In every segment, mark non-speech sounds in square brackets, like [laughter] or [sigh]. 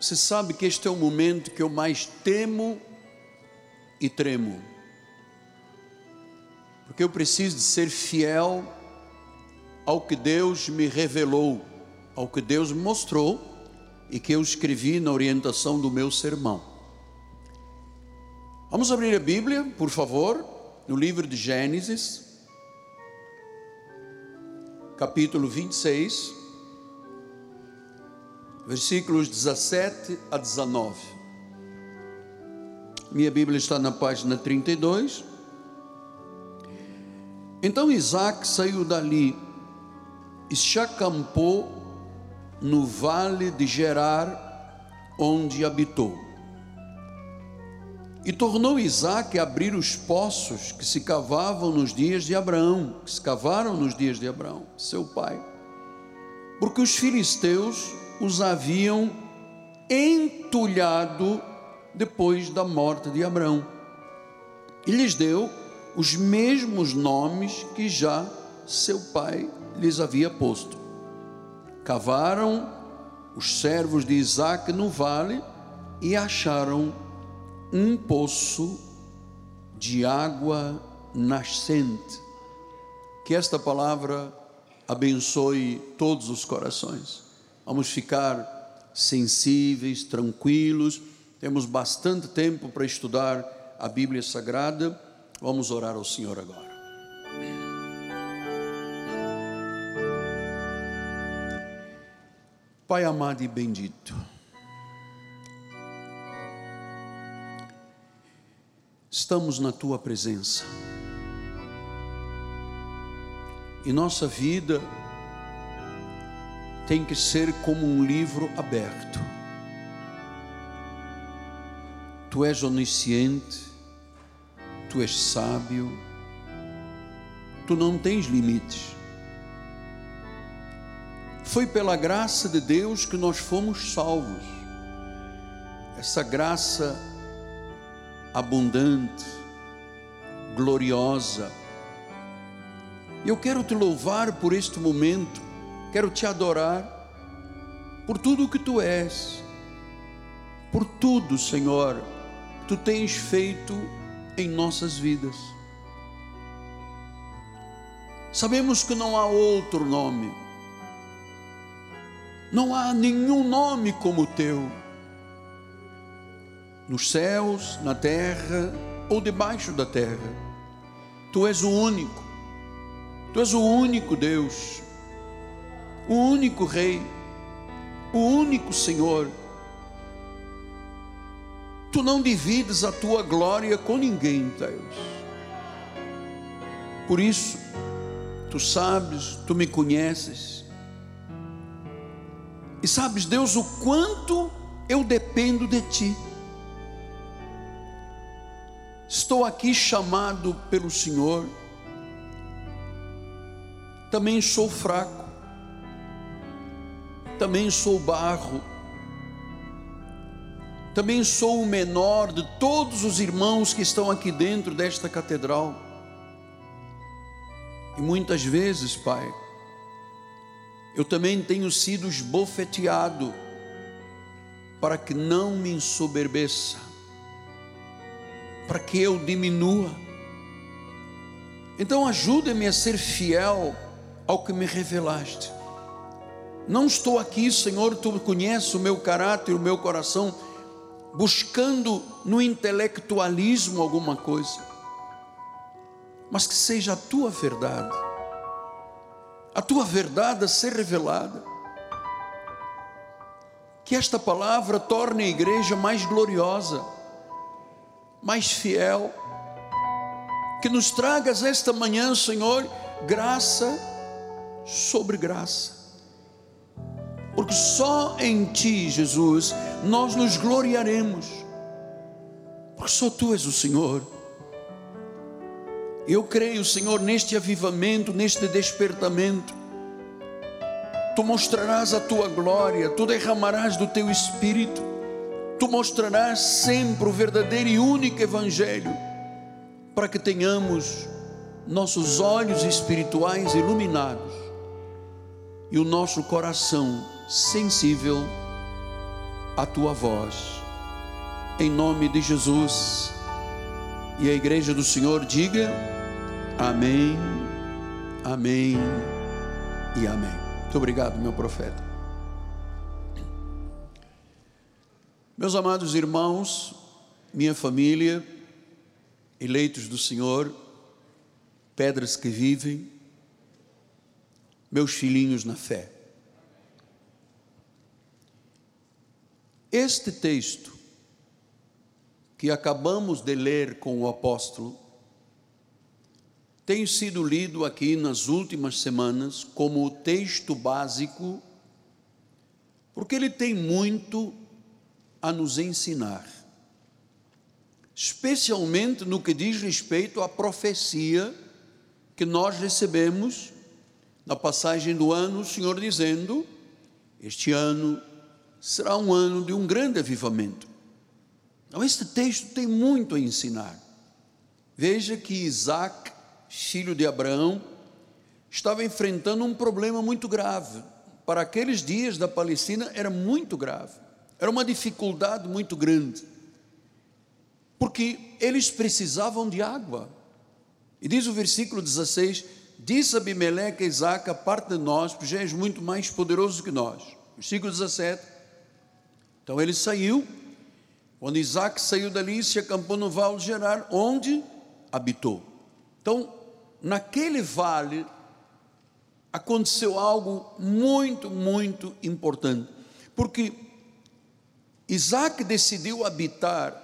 Você sabe que este é o momento que eu mais temo e tremo. Porque eu preciso de ser fiel ao que Deus me revelou, ao que Deus me mostrou e que eu escrevi na orientação do meu sermão. Vamos abrir a Bíblia, por favor, no livro de Gênesis, capítulo 26 versículos 17 a 19. Minha Bíblia está na página 32. Então Isaac saiu dali e se acampou no vale de Gerar, onde habitou. E tornou Isaac a abrir os poços que se cavavam nos dias de Abraão, que se cavaram nos dias de Abraão, seu pai. Porque os filisteus os haviam entulhado depois da morte de Abraão. E lhes deu os mesmos nomes que já seu pai lhes havia posto. Cavaram os servos de Isaac no vale e acharam um poço de água nascente. Que esta palavra abençoe todos os corações. Vamos ficar sensíveis, tranquilos. Temos bastante tempo para estudar a Bíblia Sagrada. Vamos orar ao Senhor agora. Pai amado e bendito, estamos na tua presença e nossa vida tem que ser como um livro aberto. Tu és onisciente, tu és sábio, tu não tens limites. Foi pela graça de Deus que nós fomos salvos. Essa graça abundante, gloriosa. Eu quero te louvar por este momento quero te adorar por tudo o que tu és, por tudo, Senhor, que tu tens feito em nossas vidas. Sabemos que não há outro nome, não há nenhum nome como o teu, nos céus, na terra ou debaixo da terra. Tu és o único, tu és o único Deus o único Rei, o único Senhor. Tu não divides a tua glória com ninguém, Deus. Por isso, tu sabes, tu me conheces. E sabes, Deus, o quanto eu dependo de ti. Estou aqui chamado pelo Senhor. Também sou fraco também sou barro, também sou o menor de todos os irmãos que estão aqui dentro desta catedral. E muitas vezes, Pai, eu também tenho sido esbofeteado para que não me ensoberbeça, para que eu diminua. Então ajuda-me a ser fiel ao que me revelaste. Não estou aqui, Senhor, tu conheces o meu caráter, o meu coração, buscando no intelectualismo alguma coisa, mas que seja a tua verdade, a tua verdade a ser revelada, que esta palavra torne a igreja mais gloriosa, mais fiel, que nos tragas esta manhã, Senhor, graça sobre graça porque só em Ti, Jesus, nós nos gloriaremos, porque só Tu és o Senhor. Eu creio, Senhor, neste avivamento, neste despertamento. Tu mostrarás a tua glória, tu derramarás do teu espírito, tu mostrarás sempre o verdadeiro e único Evangelho, para que tenhamos nossos olhos espirituais iluminados e o nosso coração sensível a tua voz. Em nome de Jesus. E a igreja do Senhor diga: Amém, Amém e Amém. Muito obrigado, meu profeta. Meus amados irmãos, minha família, eleitos do Senhor, pedras que vivem, meus filhinhos na fé. Este texto que acabamos de ler com o apóstolo tem sido lido aqui nas últimas semanas como o texto básico, porque ele tem muito a nos ensinar, especialmente no que diz respeito à profecia que nós recebemos na passagem do ano, o Senhor dizendo: Este ano será um ano de um grande avivamento. Então, este texto tem muito a ensinar. Veja que Isaac, filho de Abraão, estava enfrentando um problema muito grave. Para aqueles dias da Palestina era muito grave, era uma dificuldade muito grande, porque eles precisavam de água. E diz o versículo 16: Disse Abimeleque a Isaac: A parte de nós, porque já és muito mais poderoso que nós. Versículo 17: então ele saiu. Quando Isaac saiu dali, se acampou no vale de Gerar, onde habitou. Então, naquele vale, aconteceu algo muito, muito importante. Porque Isaac decidiu habitar,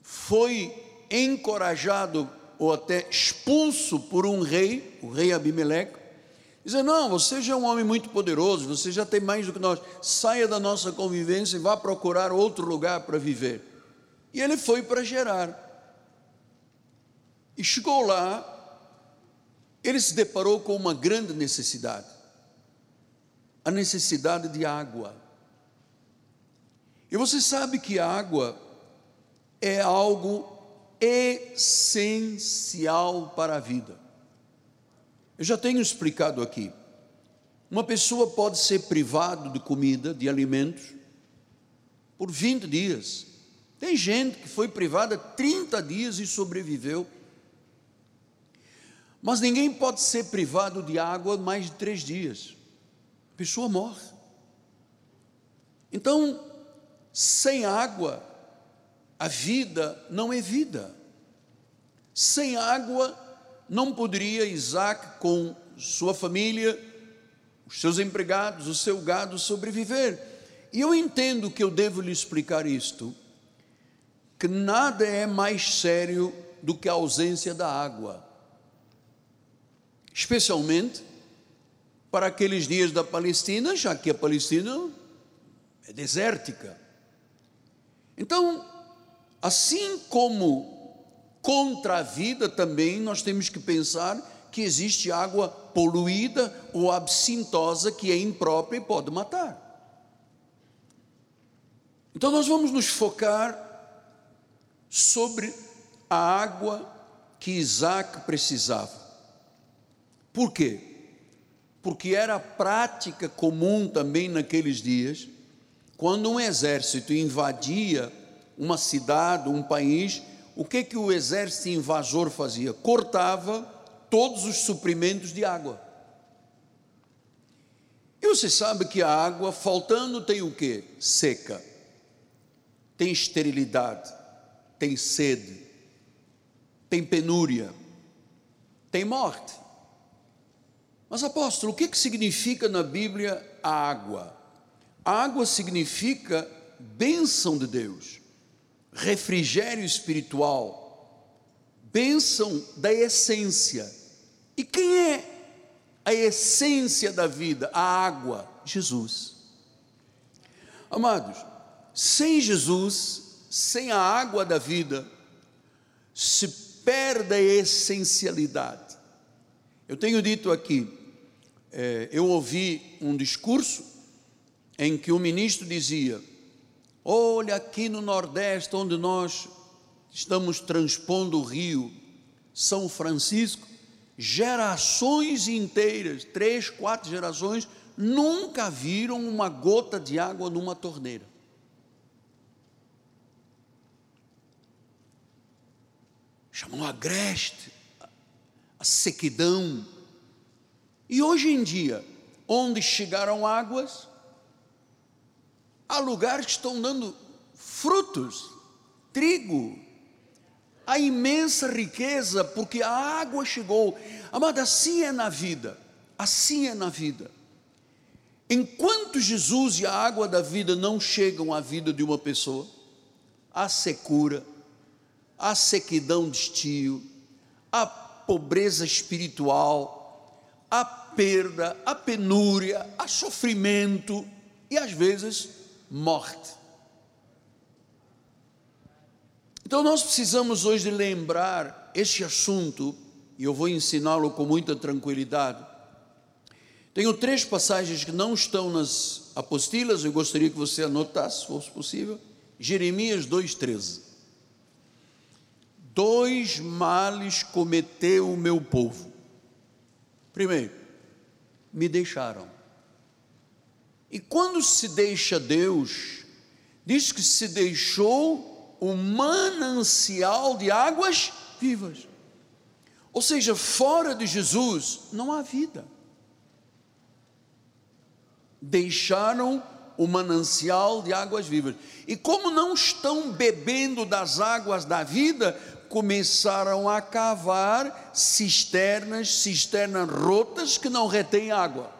foi encorajado ou até expulso por um rei, o rei Abimeleque, Dizer, não, você já é um homem muito poderoso, você já tem mais do que nós, saia da nossa convivência e vá procurar outro lugar para viver. E ele foi para Gerar. E chegou lá, ele se deparou com uma grande necessidade a necessidade de água. E você sabe que a água é algo essencial para a vida. Eu já tenho explicado aqui. Uma pessoa pode ser privado de comida, de alimentos, por 20 dias. Tem gente que foi privada 30 dias e sobreviveu. Mas ninguém pode ser privado de água mais de três dias. A pessoa morre. Então, sem água, a vida não é vida. Sem água, não poderia Isaac, com sua família, os seus empregados, o seu gado sobreviver. E eu entendo que eu devo lhe explicar isto, que nada é mais sério do que a ausência da água, especialmente para aqueles dias da Palestina, já que a Palestina é desértica. Então, assim como contra a vida também nós temos que pensar que existe água poluída ou absintosa que é imprópria e pode matar. Então nós vamos nos focar sobre a água que Isaac precisava. Por quê? Porque era prática comum também naqueles dias, quando um exército invadia uma cidade, um país, o que que o exército invasor fazia? Cortava todos os suprimentos de água. E você sabe que a água faltando tem o que? Seca. Tem esterilidade, tem sede, tem penúria, tem morte. Mas apóstolo, o que, que significa na Bíblia a água? A água significa bênção de Deus refrigério espiritual, bênção da essência. E quem é a essência da vida? A água, Jesus. Amados, sem Jesus, sem a água da vida, se perde a essencialidade. Eu tenho dito aqui, é, eu ouvi um discurso em que o ministro dizia: Olha aqui no Nordeste, onde nós estamos transpondo o rio São Francisco, gerações inteiras, três, quatro gerações, nunca viram uma gota de água numa torneira. Chamam agreste, a sequidão. E hoje em dia, onde chegaram águas, há lugares que estão dando frutos, trigo, a imensa riqueza, porque a água chegou. Amada, assim é na vida, assim é na vida. Enquanto Jesus e a água da vida não chegam à vida de uma pessoa, há secura, há sequidão de estio, há pobreza espiritual, há perda, há penúria, há sofrimento e às vezes morte. Então nós precisamos hoje lembrar este assunto, e eu vou ensiná-lo com muita tranquilidade. Tenho três passagens que não estão nas apostilas, eu gostaria que você anotasse, se fosse possível. Jeremias 2,13. Dois males cometeu o meu povo. Primeiro, me deixaram. E quando se deixa Deus, diz que se deixou o manancial de águas vivas. Ou seja, fora de Jesus não há vida. Deixaram o manancial de águas vivas. E como não estão bebendo das águas da vida, começaram a cavar cisternas, cisternas rotas que não retêm água.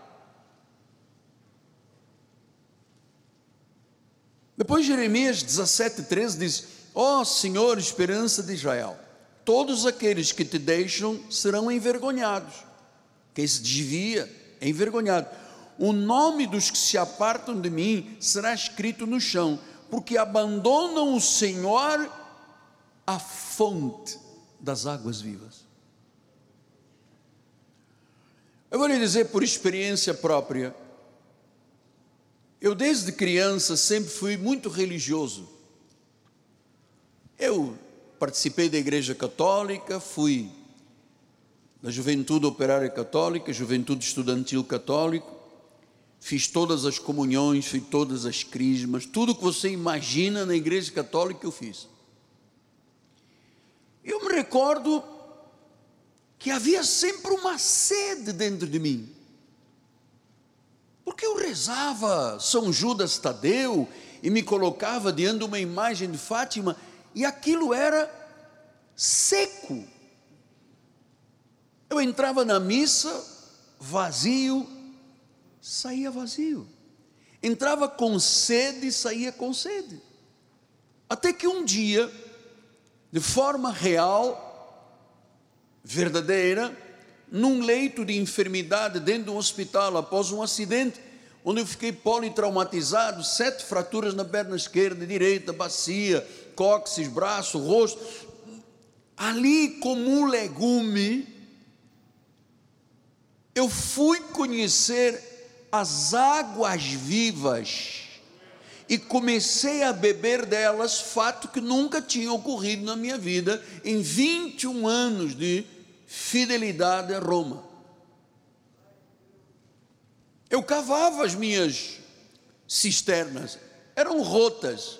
Depois Jeremias 17, 13 diz: Ó oh, Senhor, esperança de Israel, todos aqueles que te deixam serão envergonhados. Quem se desvia é envergonhado. O nome dos que se apartam de mim será escrito no chão, porque abandonam o Senhor, a fonte das águas vivas. Eu vou lhe dizer por experiência própria, eu, desde criança, sempre fui muito religioso. Eu participei da Igreja Católica, fui da Juventude Operária Católica, Juventude Estudantil Católico, fiz todas as comunhões, fiz todas as crismas, tudo que você imagina na Igreja Católica eu fiz. Eu me recordo que havia sempre uma sede dentro de mim porque eu rezava São Judas Tadeu e me colocava diante de uma imagem de Fátima e aquilo era seco. Eu entrava na missa vazio, saía vazio. Entrava com sede, saía com sede. Até que um dia, de forma real, verdadeira, num leito de enfermidade dentro de um hospital após um acidente, onde eu fiquei politraumatizado, sete fraturas na perna esquerda, direita, bacia, cóccix, braço, rosto. Ali, como um legume, eu fui conhecer as águas vivas e comecei a beber delas, fato que nunca tinha ocorrido na minha vida em 21 anos de fidelidade a Roma. Eu cavava as minhas cisternas, eram rotas.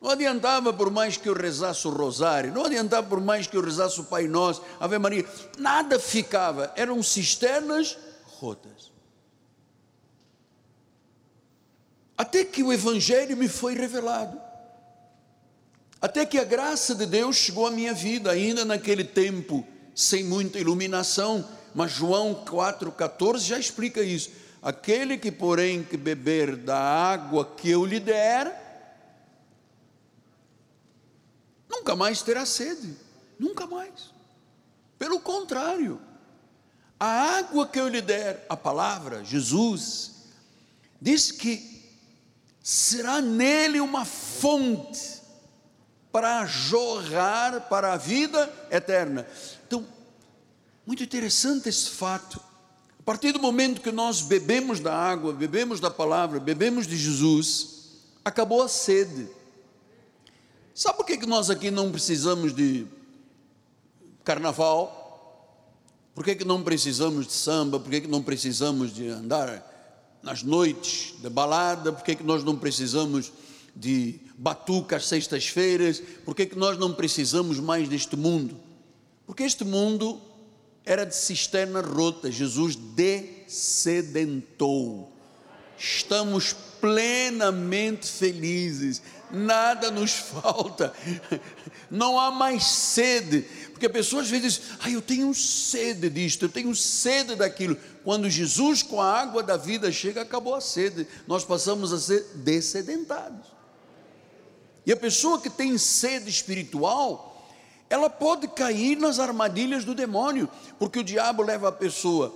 Não adiantava por mais que eu rezasse o rosário, não adiantava por mais que eu rezasse o Pai Nosso, Ave Maria, nada ficava, eram cisternas rotas. Até que o Evangelho me foi revelado, até que a graça de Deus chegou à minha vida, ainda naquele tempo sem muita iluminação, mas João 4,14 já explica isso. Aquele que, porém, que beber da água que eu lhe der, nunca mais terá sede, nunca mais. Pelo contrário, a água que eu lhe der, a palavra, Jesus, diz que será nele uma fonte para jorrar para a vida eterna. Muito interessante esse fato. A partir do momento que nós bebemos da água, bebemos da palavra, bebemos de Jesus, acabou a sede. Sabe por que nós aqui não precisamos de carnaval? Por que não precisamos de samba? Por que não precisamos de andar nas noites de balada, por que, nós não precisamos de batuca às sextas-feiras, por que nós não precisamos mais deste mundo? Porque este mundo era de cisterna rota, Jesus descedentou. Estamos plenamente felizes, nada nos [laughs] falta, não há mais sede, porque a pessoa às vezes diz, ah, eu tenho sede disto, eu tenho sede daquilo. Quando Jesus, com a água da vida, chega, acabou a sede, nós passamos a ser descedentados. E a pessoa que tem sede espiritual, ela pode cair nas armadilhas do demônio, porque o diabo leva a pessoa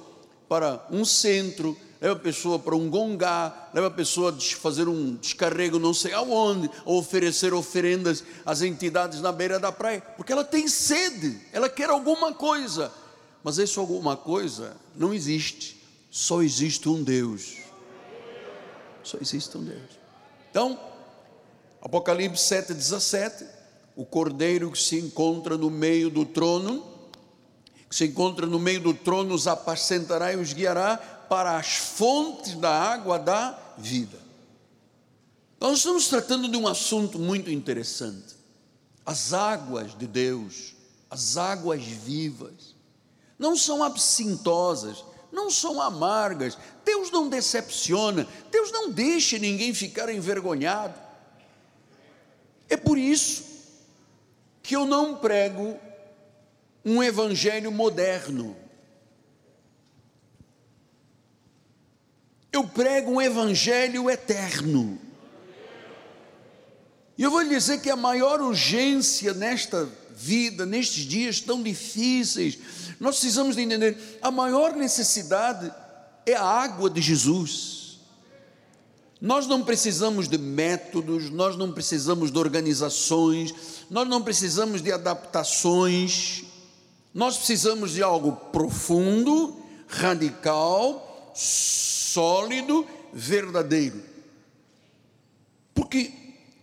para um centro, leva a pessoa para um gongá, leva a pessoa a fazer um descarrego não sei aonde, ou oferecer oferendas às entidades na beira da praia, porque ela tem sede, ela quer alguma coisa, mas isso alguma coisa não existe, só existe um Deus. Só existe um Deus. Então, Apocalipse 7,17 o cordeiro que se encontra no meio do trono, que se encontra no meio do trono, os apacentará e os guiará para as fontes da água da vida. Nós estamos tratando de um assunto muito interessante. As águas de Deus, as águas vivas, não são absintosas, não são amargas. Deus não decepciona, Deus não deixa ninguém ficar envergonhado. É por isso que eu não prego um evangelho moderno. Eu prego um evangelho eterno. E eu vou lhe dizer que a maior urgência nesta vida, nestes dias tão difíceis, nós precisamos de entender, a maior necessidade é a água de Jesus. Nós não precisamos de métodos, nós não precisamos de organizações, nós não precisamos de adaptações, nós precisamos de algo profundo, radical, sólido, verdadeiro. Porque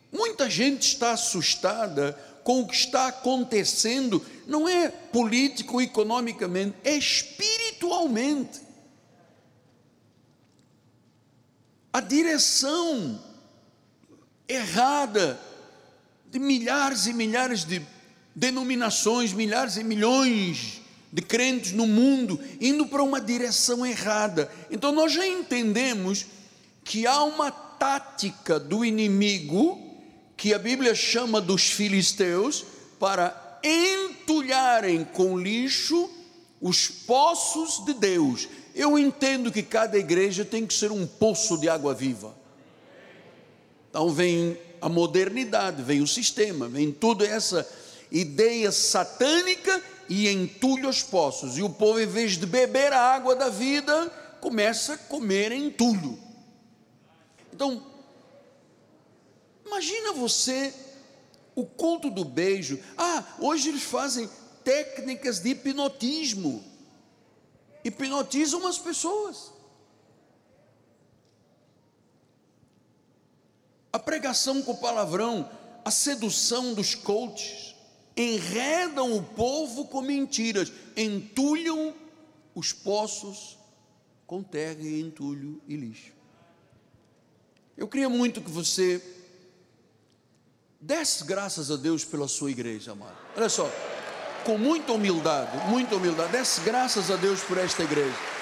muita gente está assustada com o que está acontecendo, não é político, economicamente, é espiritualmente. A direção errada milhares e milhares de denominações, milhares e milhões de crentes no mundo indo para uma direção errada. Então nós já entendemos que há uma tática do inimigo que a Bíblia chama dos filisteus para entulharem com lixo os poços de Deus. Eu entendo que cada igreja tem que ser um poço de água viva. Então vem a modernidade, vem o sistema, vem toda essa ideia satânica e entulha os poços. E o povo, em vez de beber a água da vida, começa a comer entulho. Então, imagina você o culto do beijo. Ah, hoje eles fazem técnicas de hipnotismo. Hipnotizam as pessoas. A pregação com palavrão, a sedução dos coaches, enredam o povo com mentiras, entulham os poços com terra e entulho e lixo. Eu queria muito que você desse graças a Deus pela sua igreja, amado. Olha só, com muita humildade, muita humildade, desse graças a Deus por esta igreja.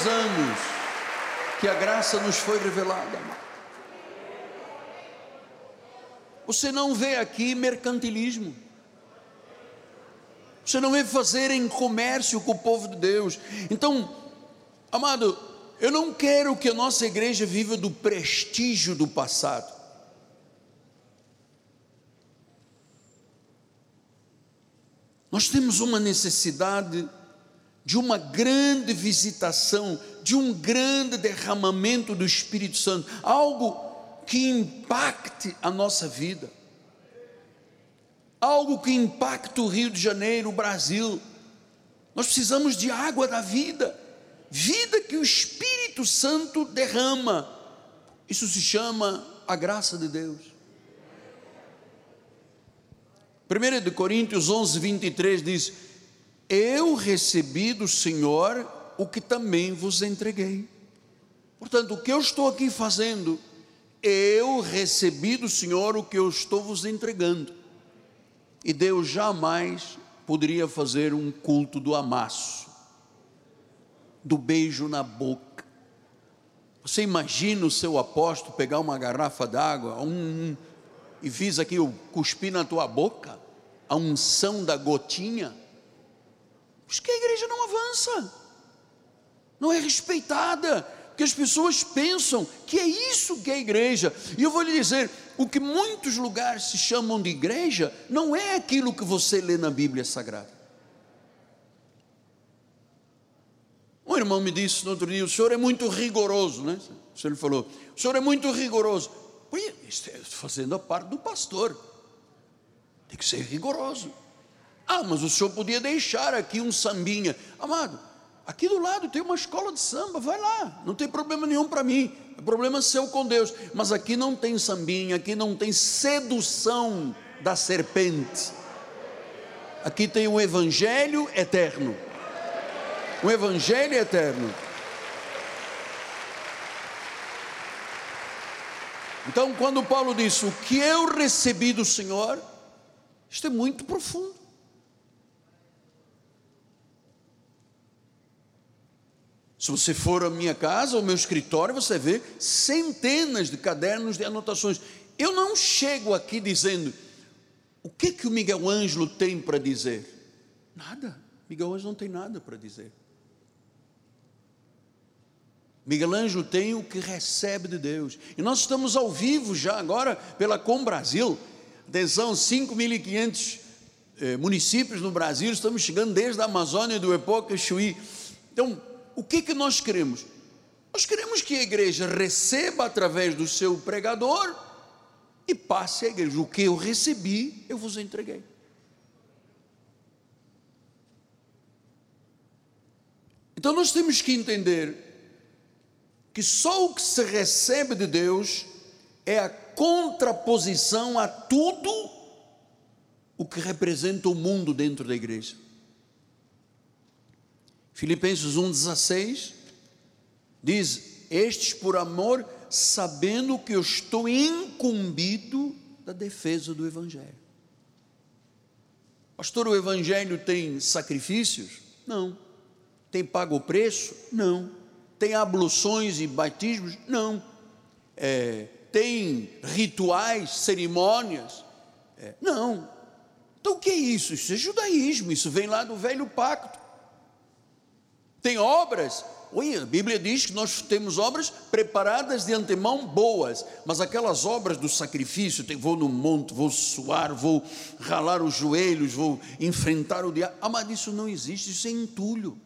dois anos que a graça nos foi revelada. Você não vê aqui mercantilismo. Você não vê fazerem comércio com o povo de Deus. Então, amado, eu não quero que a nossa igreja viva do prestígio do passado. Nós temos uma necessidade de uma grande visitação, de um grande derramamento do Espírito Santo, algo que impacte a nossa vida, algo que impacte o Rio de Janeiro, o Brasil. Nós precisamos de água da vida, vida que o Espírito Santo derrama. Isso se chama a graça de Deus. 1 de Coríntios 11, 23 diz: Eu recebi do Senhor o que também vos entreguei. Portanto, o que eu estou aqui fazendo, eu recebi do Senhor o que eu estou vos entregando. E Deus jamais poderia fazer um culto do amasso, do beijo na boca. Você imagina o seu apóstolo pegar uma garrafa d'água um, e fiz aqui o cuspir na tua boca, a unção da gotinha? Por que a igreja não avança, não é respeitada, porque as pessoas pensam que é isso que é igreja. E eu vou lhe dizer: o que muitos lugares se chamam de igreja não é aquilo que você lê na Bíblia Sagrada. Um irmão me disse no outro dia: o senhor é muito rigoroso, né? O senhor falou: o senhor é muito rigoroso. Estou fazendo a parte do pastor, tem que ser rigoroso. Ah, mas o senhor podia deixar aqui um sambinha, amado. Aqui do lado tem uma escola de samba, vai lá, não tem problema nenhum para mim, é problema seu com Deus. Mas aqui não tem sambinha, aqui não tem sedução da serpente. Aqui tem um evangelho eterno. Um evangelho eterno. Então, quando Paulo disse: O que eu recebi do Senhor, isto é muito profundo. Se você for à minha casa, ao meu escritório, você vê centenas de cadernos de anotações. Eu não chego aqui dizendo o que que o Miguel Ângelo tem para dizer. Nada. Miguel Ângelo não tem nada para dizer. Miguel Ângelo tem o que recebe de Deus. E nós estamos ao vivo já agora pela Com Brasil. Atenção, 5.500 eh, municípios no Brasil, estamos chegando desde a Amazônia do Epoca Chuí. Então, o que, que nós queremos? Nós queremos que a igreja receba através do seu pregador e passe a igreja. O que eu recebi, eu vos entreguei. Então nós temos que entender que só o que se recebe de Deus é a contraposição a tudo o que representa o mundo dentro da igreja. Filipenses 1,16 diz: Estes por amor, sabendo que eu estou incumbido da defesa do Evangelho. Pastor, o Evangelho tem sacrifícios? Não. Tem pago o preço? Não. Tem abluções e batismos? Não. É, tem rituais, cerimônias? É, não. Então o que é isso? Isso é judaísmo, isso vem lá do velho pacto. Tem obras, oi, a Bíblia diz que nós temos obras preparadas de antemão boas, mas aquelas obras do sacrifício, vou no monte, vou suar, vou ralar os joelhos, vou enfrentar o diabo. Ah, mas isso não existe, isso é entulho.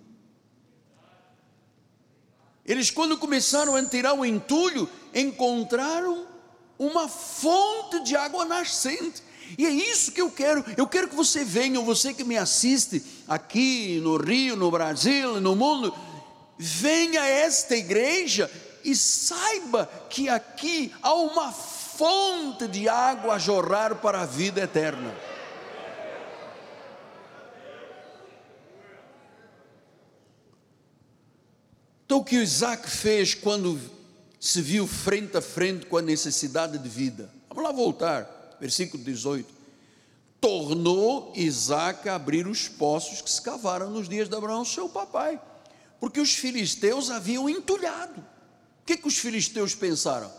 Eles, quando começaram a tirar o entulho, encontraram uma fonte de água nascente. E é isso que eu quero. Eu quero que você venha, você que me assiste aqui no Rio, no Brasil, no mundo, venha a esta igreja e saiba que aqui há uma fonte de água a jorrar para a vida eterna. Então, o que Isaac fez quando se viu frente a frente com a necessidade de vida? Vamos lá voltar versículo 18: tornou Isaac a abrir os poços que se cavaram nos dias de Abraão, seu papai, porque os filisteus haviam entulhado. O que, que os filisteus pensaram?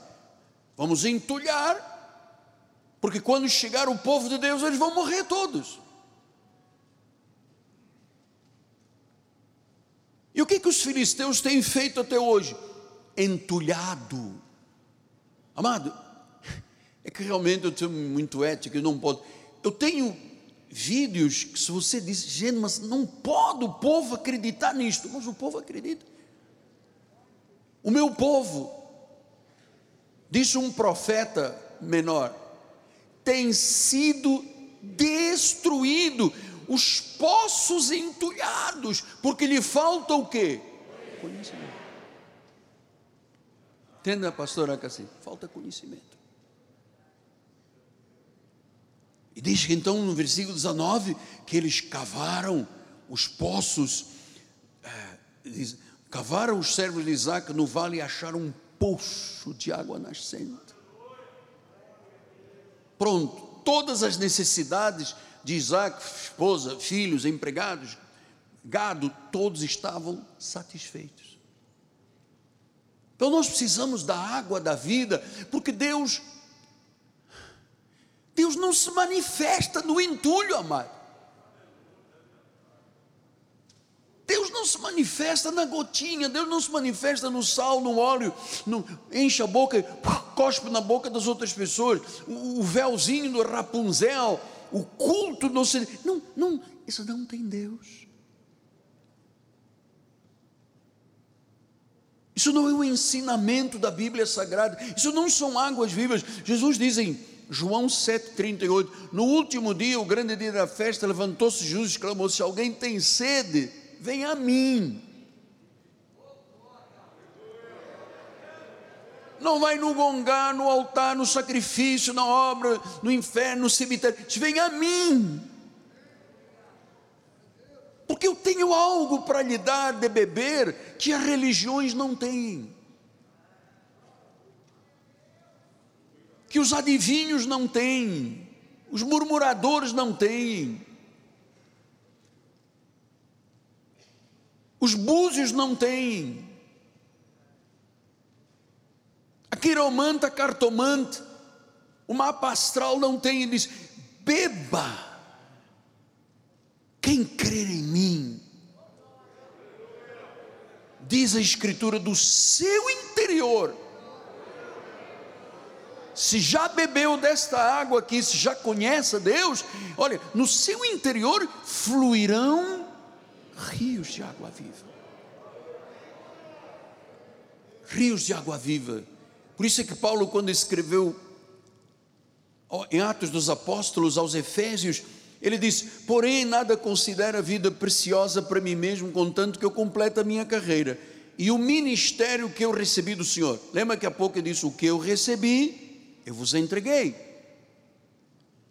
Vamos entulhar, porque quando chegar o povo de Deus, eles vão morrer todos. E o que, que os filisteus têm feito até hoje? Entulhado. Amado, [laughs] é que realmente eu tenho muito ética, eu não posso. Eu tenho vídeos que se você diz, gente, mas não pode o povo acreditar nisto, mas o povo acredita. O meu povo, disse um profeta menor, tem sido destruído, os poços entulhados, porque lhe falta o quê? Conhecimento. Entenda, pastora Cassim? Falta conhecimento. E diz que então no versículo 19 que eles cavaram os poços, é, diz, cavaram os servos de Isaac no vale e acharam um poço de água nascente. Pronto, todas as necessidades de Isaac, esposa, filhos, empregados, gado, todos estavam satisfeitos. Então nós precisamos da água da vida, porque Deus Deus não se manifesta no entulho, amado. Deus não se manifesta na gotinha, Deus não se manifesta no sal, no óleo, no, enche a boca, cospe na boca das outras pessoas, o, o véuzinho do Rapunzel, o culto não se. Não, não, isso não tem Deus. Isso não é o ensinamento da Bíblia Sagrada, isso não são águas vivas. Jesus diz em João 7,38: No último dia, o grande dia da festa, levantou-se Jesus e exclamou: Se alguém tem sede, vem a mim. Não vai no gongar, no altar, no sacrifício, na obra, no inferno, no cemitério. Vem a mim. Porque eu tenho algo para lhe dar de beber que as religiões não têm. Que os adivinhos não têm. Os murmuradores não têm. Os búzios não têm. A quiromanta, cartomante, o mapa astral não tem. Ele diz: beba. Quem crer em mim, diz a Escritura, do seu interior, se já bebeu desta água aqui, se já conhece a Deus, olha, no seu interior fluirão rios de água viva. Rios de água viva. Por isso é que Paulo, quando escreveu em Atos dos Apóstolos aos Efésios, ele diz: Porém, nada considero a vida preciosa para mim mesmo, contanto que eu complete a minha carreira e o ministério que eu recebi do Senhor. Lembra que há pouco eu disse: O que eu recebi, eu vos entreguei.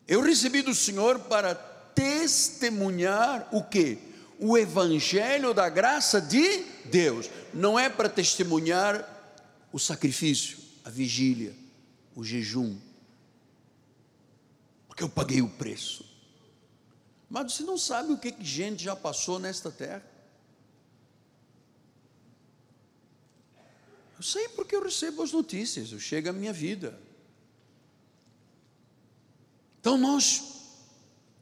Eu recebi do Senhor para testemunhar o que? o evangelho da graça de Deus. Não é para testemunhar o sacrifício, a vigília, o jejum. Porque eu paguei o preço. Mas você não sabe o que, que gente já passou nesta terra. Eu sei porque eu recebo as notícias, eu chego à minha vida. Então nós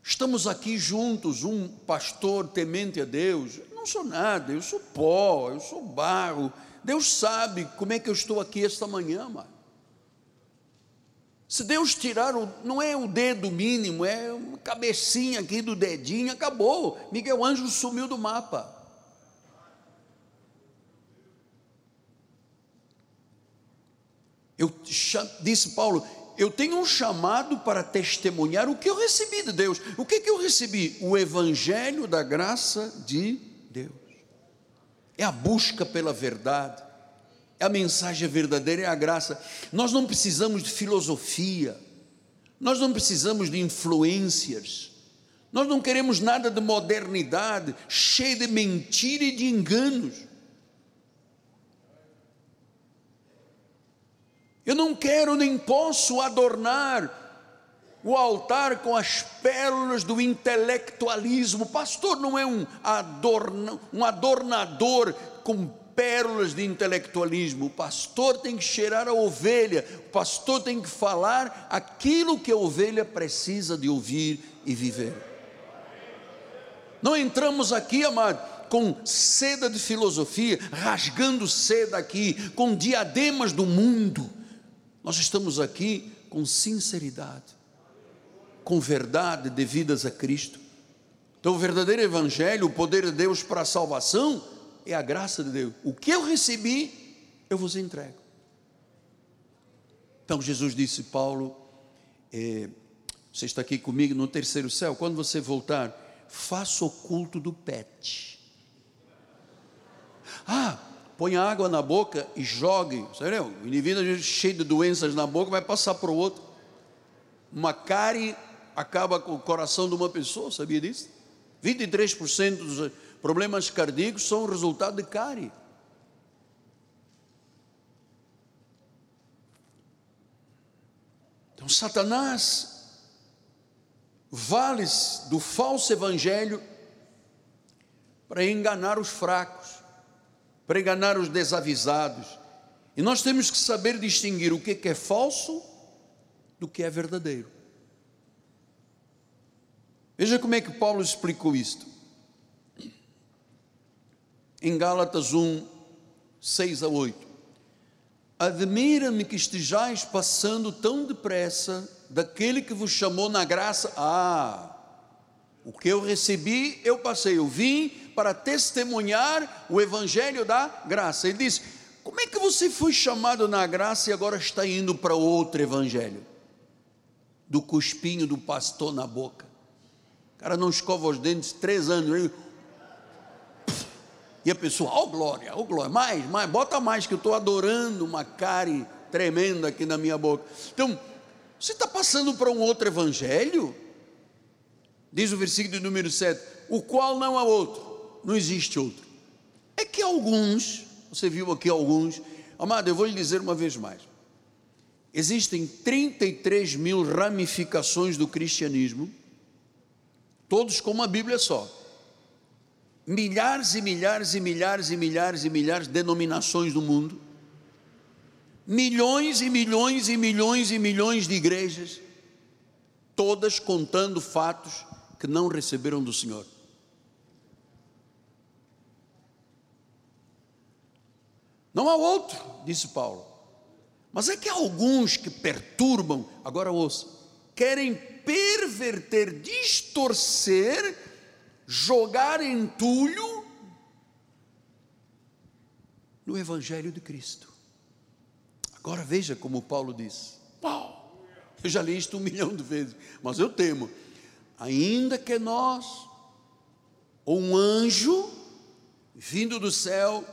Estamos aqui juntos, um pastor temente a Deus. Eu não sou nada, eu sou pó, eu sou barro. Deus sabe como é que eu estou aqui esta manhã, mano. Se Deus tirar, o, não é o dedo mínimo, é uma cabecinha aqui do dedinho, acabou. Miguel Ângelo sumiu do mapa. Eu disse Paulo, eu tenho um chamado para testemunhar o que eu recebi de Deus. O que, que eu recebi? O Evangelho da graça de Deus. É a busca pela verdade, é a mensagem verdadeira, é a graça. Nós não precisamos de filosofia, nós não precisamos de influências, nós não queremos nada de modernidade, cheio de mentira e de enganos. Eu não quero nem posso adornar o altar com as pérolas do intelectualismo. pastor não é um, adorna, um adornador com pérolas de intelectualismo. O pastor tem que cheirar a ovelha, o pastor tem que falar aquilo que a ovelha precisa de ouvir e viver. Não entramos aqui, amado, com seda de filosofia, rasgando seda aqui, com diademas do mundo nós estamos aqui com sinceridade. com verdade devidas a Cristo. Então, o verdadeiro Evangelho, o poder de Deus para a salvação, é a graça de Deus. O que eu recebi, eu vos entrego. Então, Jesus disse, Paulo, é, você está aqui comigo no terceiro céu, quando você voltar, faça o culto do pet. Ah, põe água na boca e jogue. Sério, o indivíduo cheio de doenças na boca vai passar para o outro. Uma cárie acaba com o coração de uma pessoa, sabia disso? 23% dos problemas cardíacos são resultado de cárie. Então, Satanás vale-se do falso evangelho para enganar os fracos, para enganar os desavisados. E nós temos que saber distinguir o que é falso do que é verdadeiro. Veja como é que Paulo explicou isto. Em Gálatas 1, 6 a 8. Admira-me que estejais passando tão depressa daquele que vos chamou na graça. Ah, o que eu recebi, eu passei. Eu vim para testemunhar o evangelho da graça. Ele diz: Como é que você foi chamado na graça e agora está indo para outro evangelho? Do cuspinho do pastor na boca cara não escova os dentes três anos. Ele... E a pessoa, ó oh, glória, ó oh, glória, mais, mais, bota mais, que eu estou adorando uma cárie tremenda aqui na minha boca. Então, você está passando para um outro evangelho? Diz o versículo número 7, o qual não há outro, não existe outro. É que alguns, você viu aqui alguns, amado, eu vou lhe dizer uma vez mais: existem 33 mil ramificações do cristianismo todos com uma Bíblia só. Milhares e milhares e milhares e milhares e milhares de denominações do mundo. Milhões e milhões e milhões e milhões de igrejas, todas contando fatos que não receberam do Senhor. Não há outro, disse Paulo. Mas é que há alguns que perturbam, agora ouça, querem perverter, distorcer, jogar entulho no Evangelho de Cristo. Agora veja como Paulo diz: Pau, eu já li isto um milhão de vezes, mas eu temo, ainda que nós, ou um anjo vindo do céu,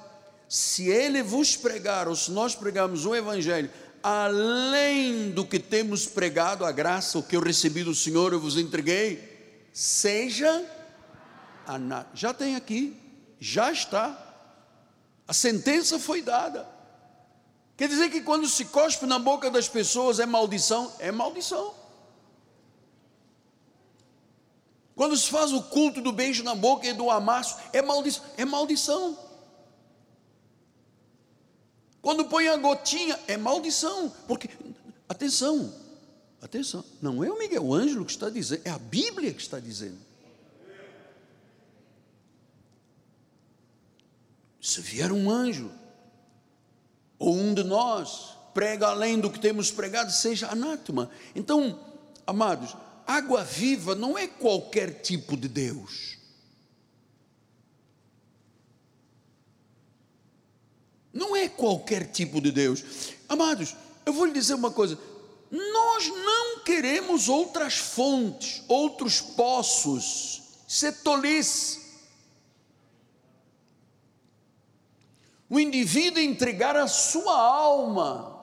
se ele vos pregar, ou se nós pregarmos o Evangelho, além do que temos pregado, a graça, o que eu recebi do Senhor, eu vos entreguei, seja Já tem aqui, já está. A sentença foi dada. Quer dizer que quando se cospe na boca das pessoas é maldição? É maldição. Quando se faz o culto do beijo na boca e do amasso, é maldição. É maldição. Quando põe a gotinha, é maldição, porque, atenção, atenção, não é o Miguel Ângelo que está dizendo, é a Bíblia que está dizendo. Se vier um anjo, ou um de nós, prega além do que temos pregado, seja anátema. Então, amados, água viva não é qualquer tipo de Deus. Não é qualquer tipo de Deus. Amados, eu vou lhe dizer uma coisa: nós não queremos outras fontes, outros poços. Isso é tolice. O indivíduo entregar a sua alma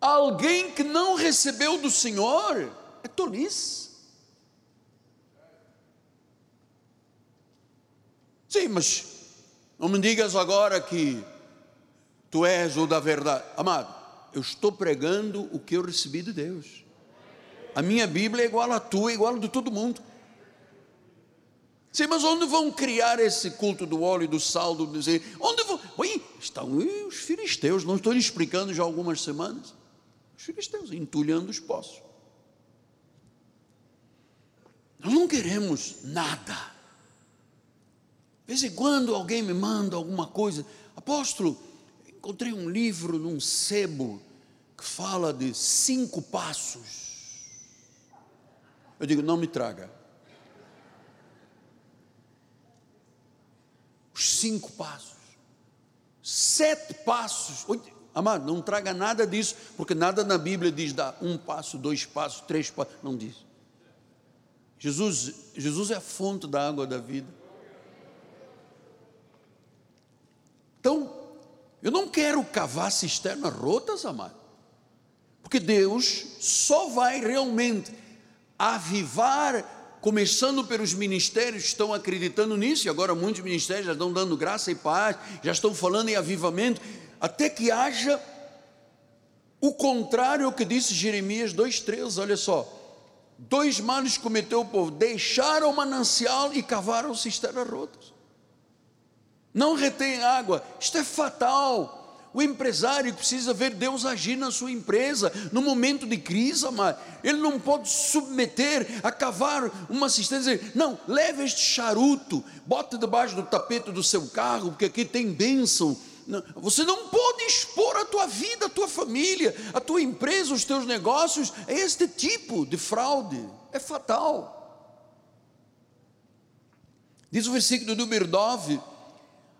a alguém que não recebeu do Senhor é tolice. Sim, mas não me digas agora que tu és o da verdade. Amado, eu estou pregando o que eu recebi de Deus. A minha Bíblia é igual à tua, é igual a de todo mundo. Sim, mas onde vão criar esse culto do óleo e do sal? Do dizer, onde vão? Oi, estão os filisteus, não estou lhe explicando já algumas semanas. Os filisteus entulhando os poços. Nós não queremos nada vez em quando alguém me manda alguma coisa, apóstolo, encontrei um livro num sebo que fala de cinco passos. Eu digo, não me traga. Os cinco passos. Sete passos. Amado, não traga nada disso, porque nada na Bíblia diz dar um passo, dois passos, três passos. Não diz. Jesus, Jesus é a fonte da água da vida. Então, eu não quero cavar cisternas rotas, amado. Porque Deus só vai realmente avivar, começando pelos ministérios que estão acreditando nisso, e agora muitos ministérios já estão dando graça e paz, já estão falando em avivamento, até que haja o contrário ao que disse Jeremias 2,13, olha só dois males cometeu o povo: deixaram o manancial e cavaram cisternas rotas. Não retém água, isto é fatal. O empresário precisa ver Deus agir na sua empresa, no momento de crise, amado. Ele não pode submeter a cavar uma cisterna e dizer: não, leve este charuto, bota debaixo do tapete do seu carro, porque aqui tem bênção você não pode expor a tua vida, a tua família, a tua empresa, os teus negócios a este tipo de fraude. É fatal. Diz o versículo número 9: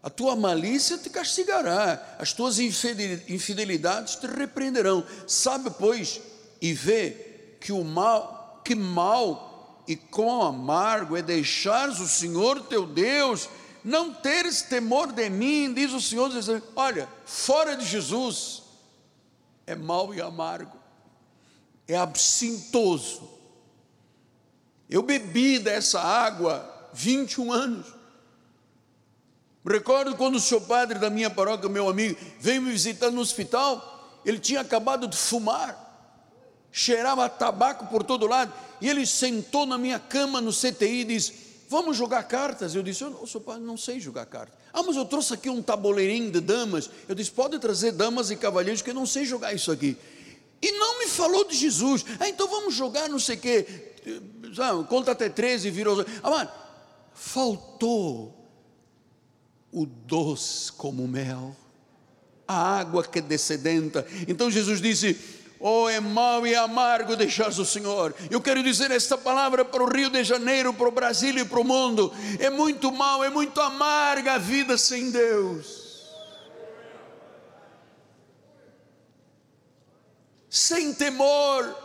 a tua malícia te castigará, as tuas infidelidades te repreenderão. Sabe, pois, e vê que o mal, que mal e quão amargo é deixares o Senhor teu Deus não teres temor de mim, diz o Senhor, diz, olha, fora de Jesus é mau e amargo, é absintoso. Eu bebi dessa água 21 anos. Recordo quando o seu padre da minha paróquia, meu amigo, veio me visitar no hospital, ele tinha acabado de fumar, cheirava tabaco por todo lado, e ele sentou na minha cama no CTI e disse: vamos jogar cartas. Eu disse, eu, seu pai, não sei jogar cartas. Ah, mas eu trouxe aqui um tabuleirinho de damas. Eu disse, pode trazer damas e cavalheiros, que eu não sei jogar isso aqui. E não me falou de Jesus. Ah, então vamos jogar não sei o quê. Conta até 13 e virou. Ah, mano, faltou o doce como mel, a água que descedenta. Então Jesus disse: Oh, é mau e amargo deixar o Senhor. Eu quero dizer esta palavra para o Rio de Janeiro, para o Brasil e para o mundo. É muito mal, é muito amarga a vida sem Deus. Sem temor,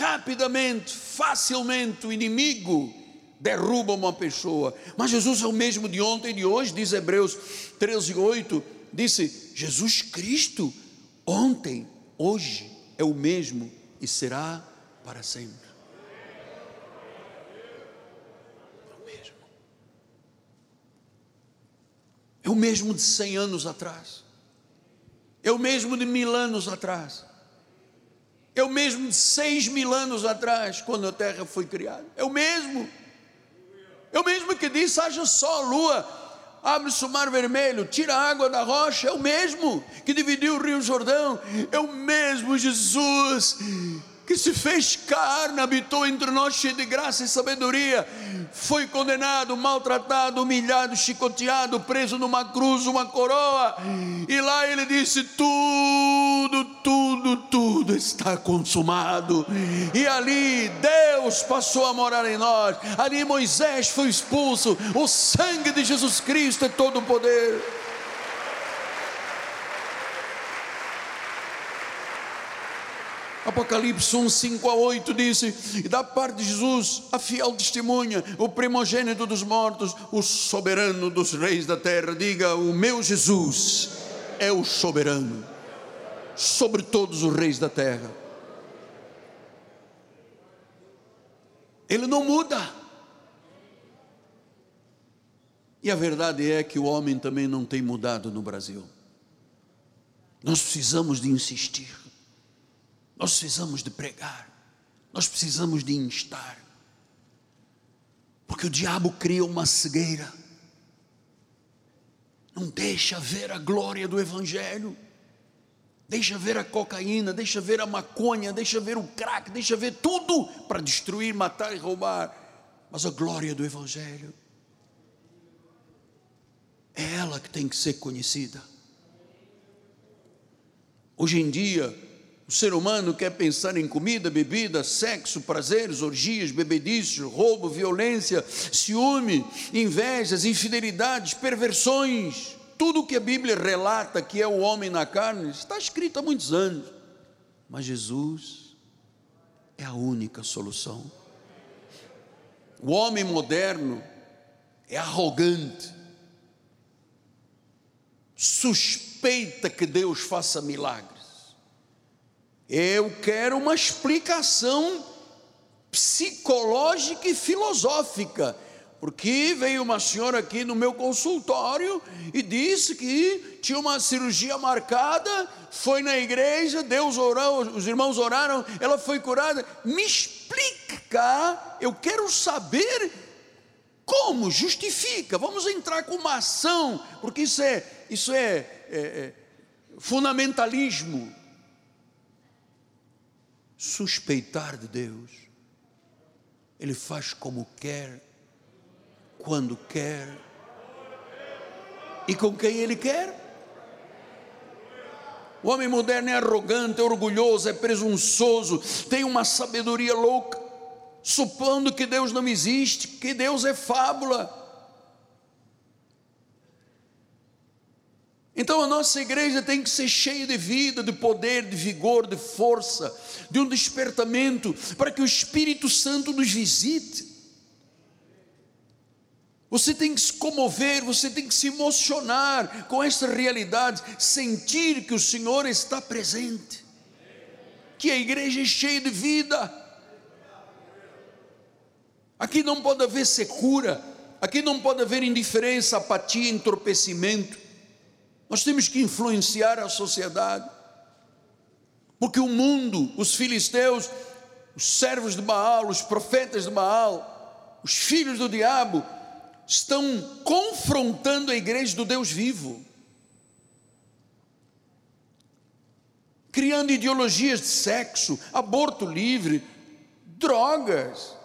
rapidamente, facilmente, o inimigo derruba uma pessoa. Mas Jesus é o mesmo de ontem e de hoje, diz Hebreus 13, 8. Disse: Jesus Cristo ontem, hoje é o mesmo e será para sempre. É o mesmo. É o mesmo de cem anos atrás. É o mesmo de mil anos atrás. É o mesmo de seis mil anos atrás, quando a terra foi criada. É o mesmo. O mesmo que disse: haja só lua abre-se o mar vermelho, tira a água da rocha, é o mesmo que dividiu o rio Jordão, é o mesmo Jesus que se fez carne, habitou entre nós cheio de graça e sabedoria, foi condenado, maltratado, humilhado, chicoteado, preso numa cruz, uma coroa, e lá ele disse: tudo, tudo, tudo está consumado. E ali Deus passou a morar em nós, ali Moisés foi expulso, o sangue de Jesus Cristo é todo o poder. Apocalipse 1, 5 a 8 disse: E da parte de Jesus, a fiel testemunha, o primogênito dos mortos, o soberano dos reis da terra. Diga: O meu Jesus é o soberano sobre todos os reis da terra. Ele não muda. E a verdade é que o homem também não tem mudado no Brasil. Nós precisamos de insistir. Nós precisamos de pregar, nós precisamos de instar, porque o diabo cria uma cegueira, não deixa ver a glória do Evangelho, deixa ver a cocaína, deixa ver a maconha, deixa ver o crack, deixa ver tudo para destruir, matar e roubar, mas a glória do Evangelho é ela que tem que ser conhecida. Hoje em dia, o ser humano quer pensar em comida, bebida, sexo, prazeres, orgias, bebediços, roubo, violência, ciúme, invejas, infidelidades, perversões. Tudo o que a Bíblia relata que é o homem na carne está escrito há muitos anos. Mas Jesus é a única solução. O homem moderno é arrogante, suspeita que Deus faça milagres. Eu quero uma explicação psicológica e filosófica, porque veio uma senhora aqui no meu consultório e disse que tinha uma cirurgia marcada, foi na igreja, Deus orou, os irmãos oraram, ela foi curada. Me explica, eu quero saber como justifica. Vamos entrar com uma ação, porque isso é, isso é, é, é fundamentalismo suspeitar de Deus. Ele faz como quer, quando quer e com quem Ele quer. O homem moderno é arrogante, é orgulhoso, é presunçoso, tem uma sabedoria louca, supondo que Deus não existe, que Deus é fábula. Então a nossa igreja tem que ser cheia de vida, de poder, de vigor, de força, de um despertamento, para que o Espírito Santo nos visite. Você tem que se comover, você tem que se emocionar com esta realidade, sentir que o Senhor está presente, que a igreja é cheia de vida. Aqui não pode haver secura, aqui não pode haver indiferença, apatia, entorpecimento. Nós temos que influenciar a sociedade, porque o mundo, os filisteus, os servos de Baal, os profetas de Baal, os filhos do diabo, estão confrontando a igreja do Deus vivo, criando ideologias de sexo, aborto livre, drogas,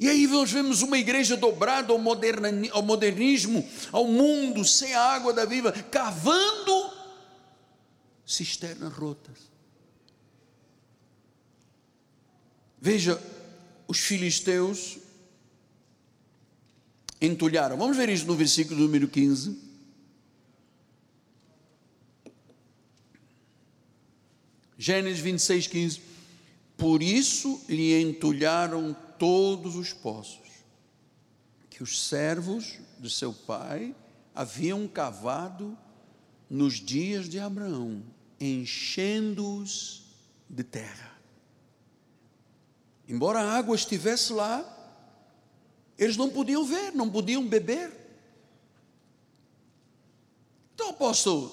e aí nós vemos uma igreja dobrada ao, modernismo, ao mundo, sem a água da viva, cavando cisternas rotas. Veja, os filisteus entulharam. Vamos ver isso no versículo número 15. Gênesis 26, 15. Por isso lhe entulharam todos os poços que os servos de seu pai haviam cavado nos dias de Abraão, enchendo-os de terra. Embora a água estivesse lá, eles não podiam ver, não podiam beber. Então, apóstolo,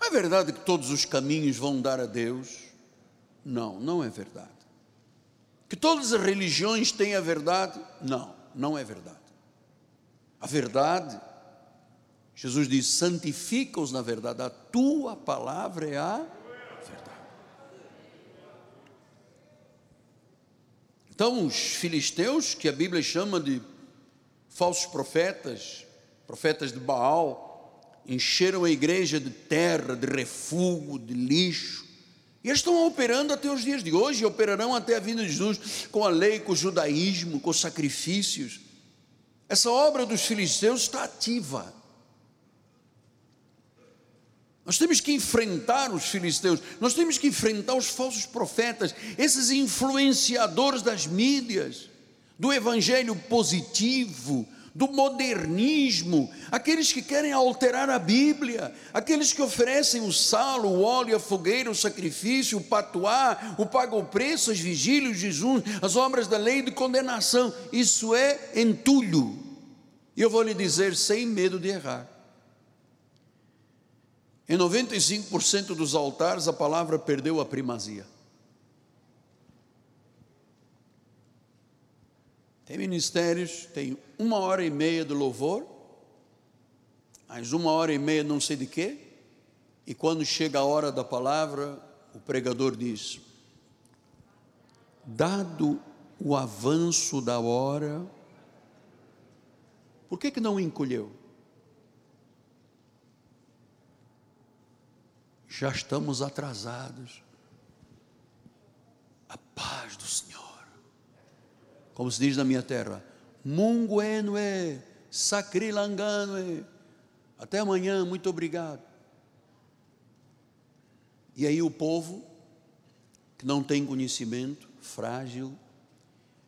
é verdade que todos os caminhos vão dar a Deus? Não, não é verdade. Que todas as religiões têm a verdade? Não, não é verdade. A verdade, Jesus diz: santifica-os na verdade, a tua palavra é a verdade. Então, os filisteus, que a Bíblia chama de falsos profetas, profetas de Baal, encheram a igreja de terra, de refúgio, de lixo, e eles estão operando até os dias de hoje, e operarão até a vinda de Jesus, com a lei, com o judaísmo, com os sacrifícios. Essa obra dos filisteus está ativa. Nós temos que enfrentar os filisteus, nós temos que enfrentar os falsos profetas, esses influenciadores das mídias, do evangelho positivo, do modernismo, aqueles que querem alterar a Bíblia, aqueles que oferecem o sal, o óleo, a fogueira, o sacrifício, o patuá, o paga o preço, as vigílias, o jejum, as obras da lei de condenação. Isso é entulho. E eu vou lhe dizer sem medo de errar. Em 95% dos altares a palavra perdeu a primazia. Tem ministérios, tem uma hora e meia de louvor, mais uma hora e meia não sei de quê, e quando chega a hora da palavra, o pregador diz: Dado o avanço da hora, por que, que não encolheu? já estamos atrasados. A paz do Senhor. Como se diz na minha terra, munguenue, sacrilanganue. Até amanhã, muito obrigado. E aí o povo, que não tem conhecimento, frágil,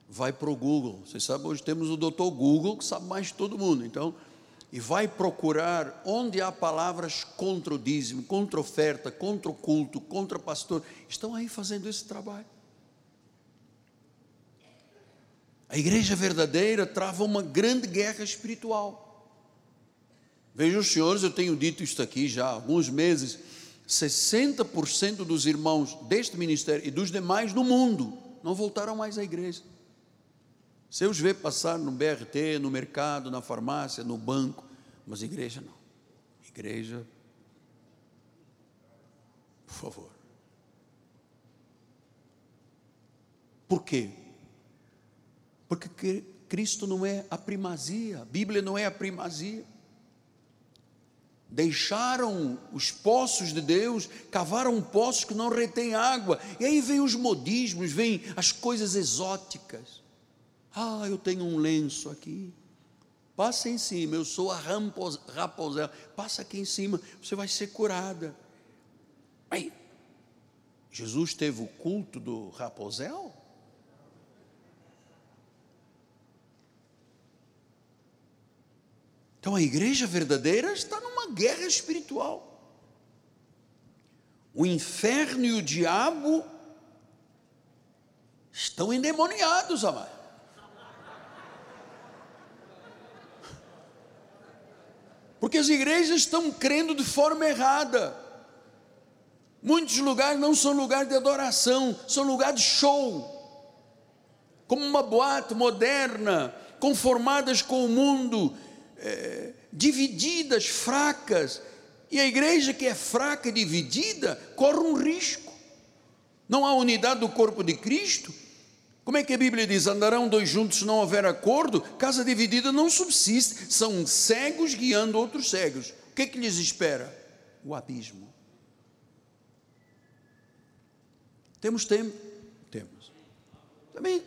vai para o Google. Vocês sabem, hoje temos o doutor Google, que sabe mais de todo mundo. Então, e vai procurar onde há palavras contra o dízimo, contra oferta, contra o culto, contra pastor. Estão aí fazendo esse trabalho. A igreja verdadeira trava uma grande guerra espiritual. Vejam senhores, eu tenho dito isto aqui já há alguns meses. 60% dos irmãos deste ministério e dos demais no mundo não voltaram mais à igreja. Você os vê passar no BRT, no mercado, na farmácia, no banco, mas igreja não. Igreja, por favor. Por quê? Porque Cristo não é a primazia, a Bíblia não é a primazia. Deixaram os poços de Deus, cavaram poços que não retêm água, e aí vem os modismos, vem as coisas exóticas. Ah, eu tenho um lenço aqui. Passa em cima, eu sou a raposela. Passa aqui em cima, você vai ser curada. Aí, Jesus teve o culto do raposel? Então a igreja verdadeira está numa guerra espiritual. O inferno e o diabo estão endemoniados, amado. Porque as igrejas estão crendo de forma errada. Muitos lugares não são lugar de adoração, são lugar de show. Como uma boate moderna, conformadas com o mundo, é, divididas, fracas. E a igreja que é fraca e dividida corre um risco. Não há unidade do corpo de Cristo, como é que a Bíblia diz? Andarão dois juntos se não houver acordo? Casa dividida não subsiste. São cegos guiando outros cegos. O que é que lhes espera? O abismo. Temos tempo? Temos. Também,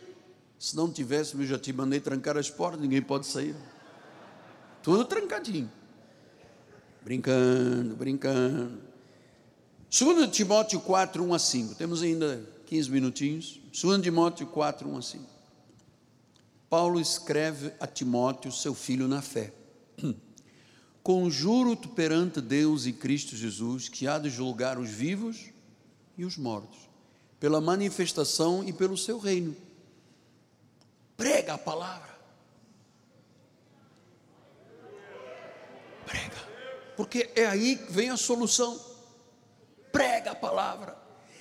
se não tivéssemos, eu já te mandei trancar as portas, ninguém pode sair. Tudo trancadinho. Brincando, brincando. 2 Timóteo 4, 1 a 5. Temos ainda 15 minutinhos. 2 Timóteo 4, 1 a 5. Paulo escreve a Timóteo, seu filho na fé. [clears throat] Conjuro-te perante Deus e Cristo Jesus, que há de julgar os vivos e os mortos, pela manifestação e pelo seu reino. Prega a palavra. Prega. Porque é aí que vem a solução. Prega a palavra.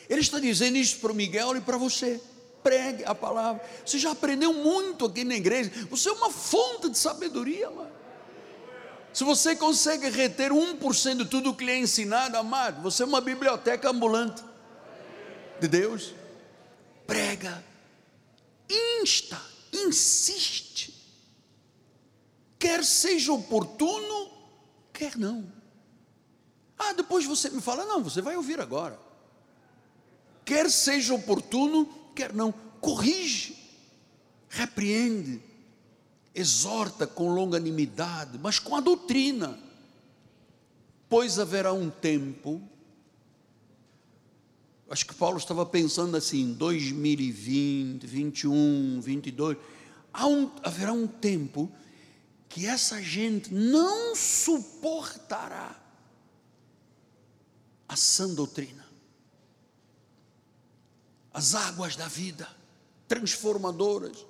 Ele está dizendo isso para o Miguel e para você. Pregue a palavra. Você já aprendeu muito aqui na igreja. Você é uma fonte de sabedoria, mano. Se você consegue reter 1% de tudo o que lhe é ensinado, amado, você é uma biblioteca ambulante de Deus. Prega, insta, insiste. Quer seja oportuno, quer não. Ah, depois você me fala, não, você vai ouvir agora quer seja oportuno, quer não, corrige, repreende, exorta com longanimidade, mas com a doutrina, pois haverá um tempo, acho que Paulo estava pensando assim, 2020, 21, 22, um, haverá um tempo que essa gente não suportará a sã doutrina as águas da vida, transformadoras,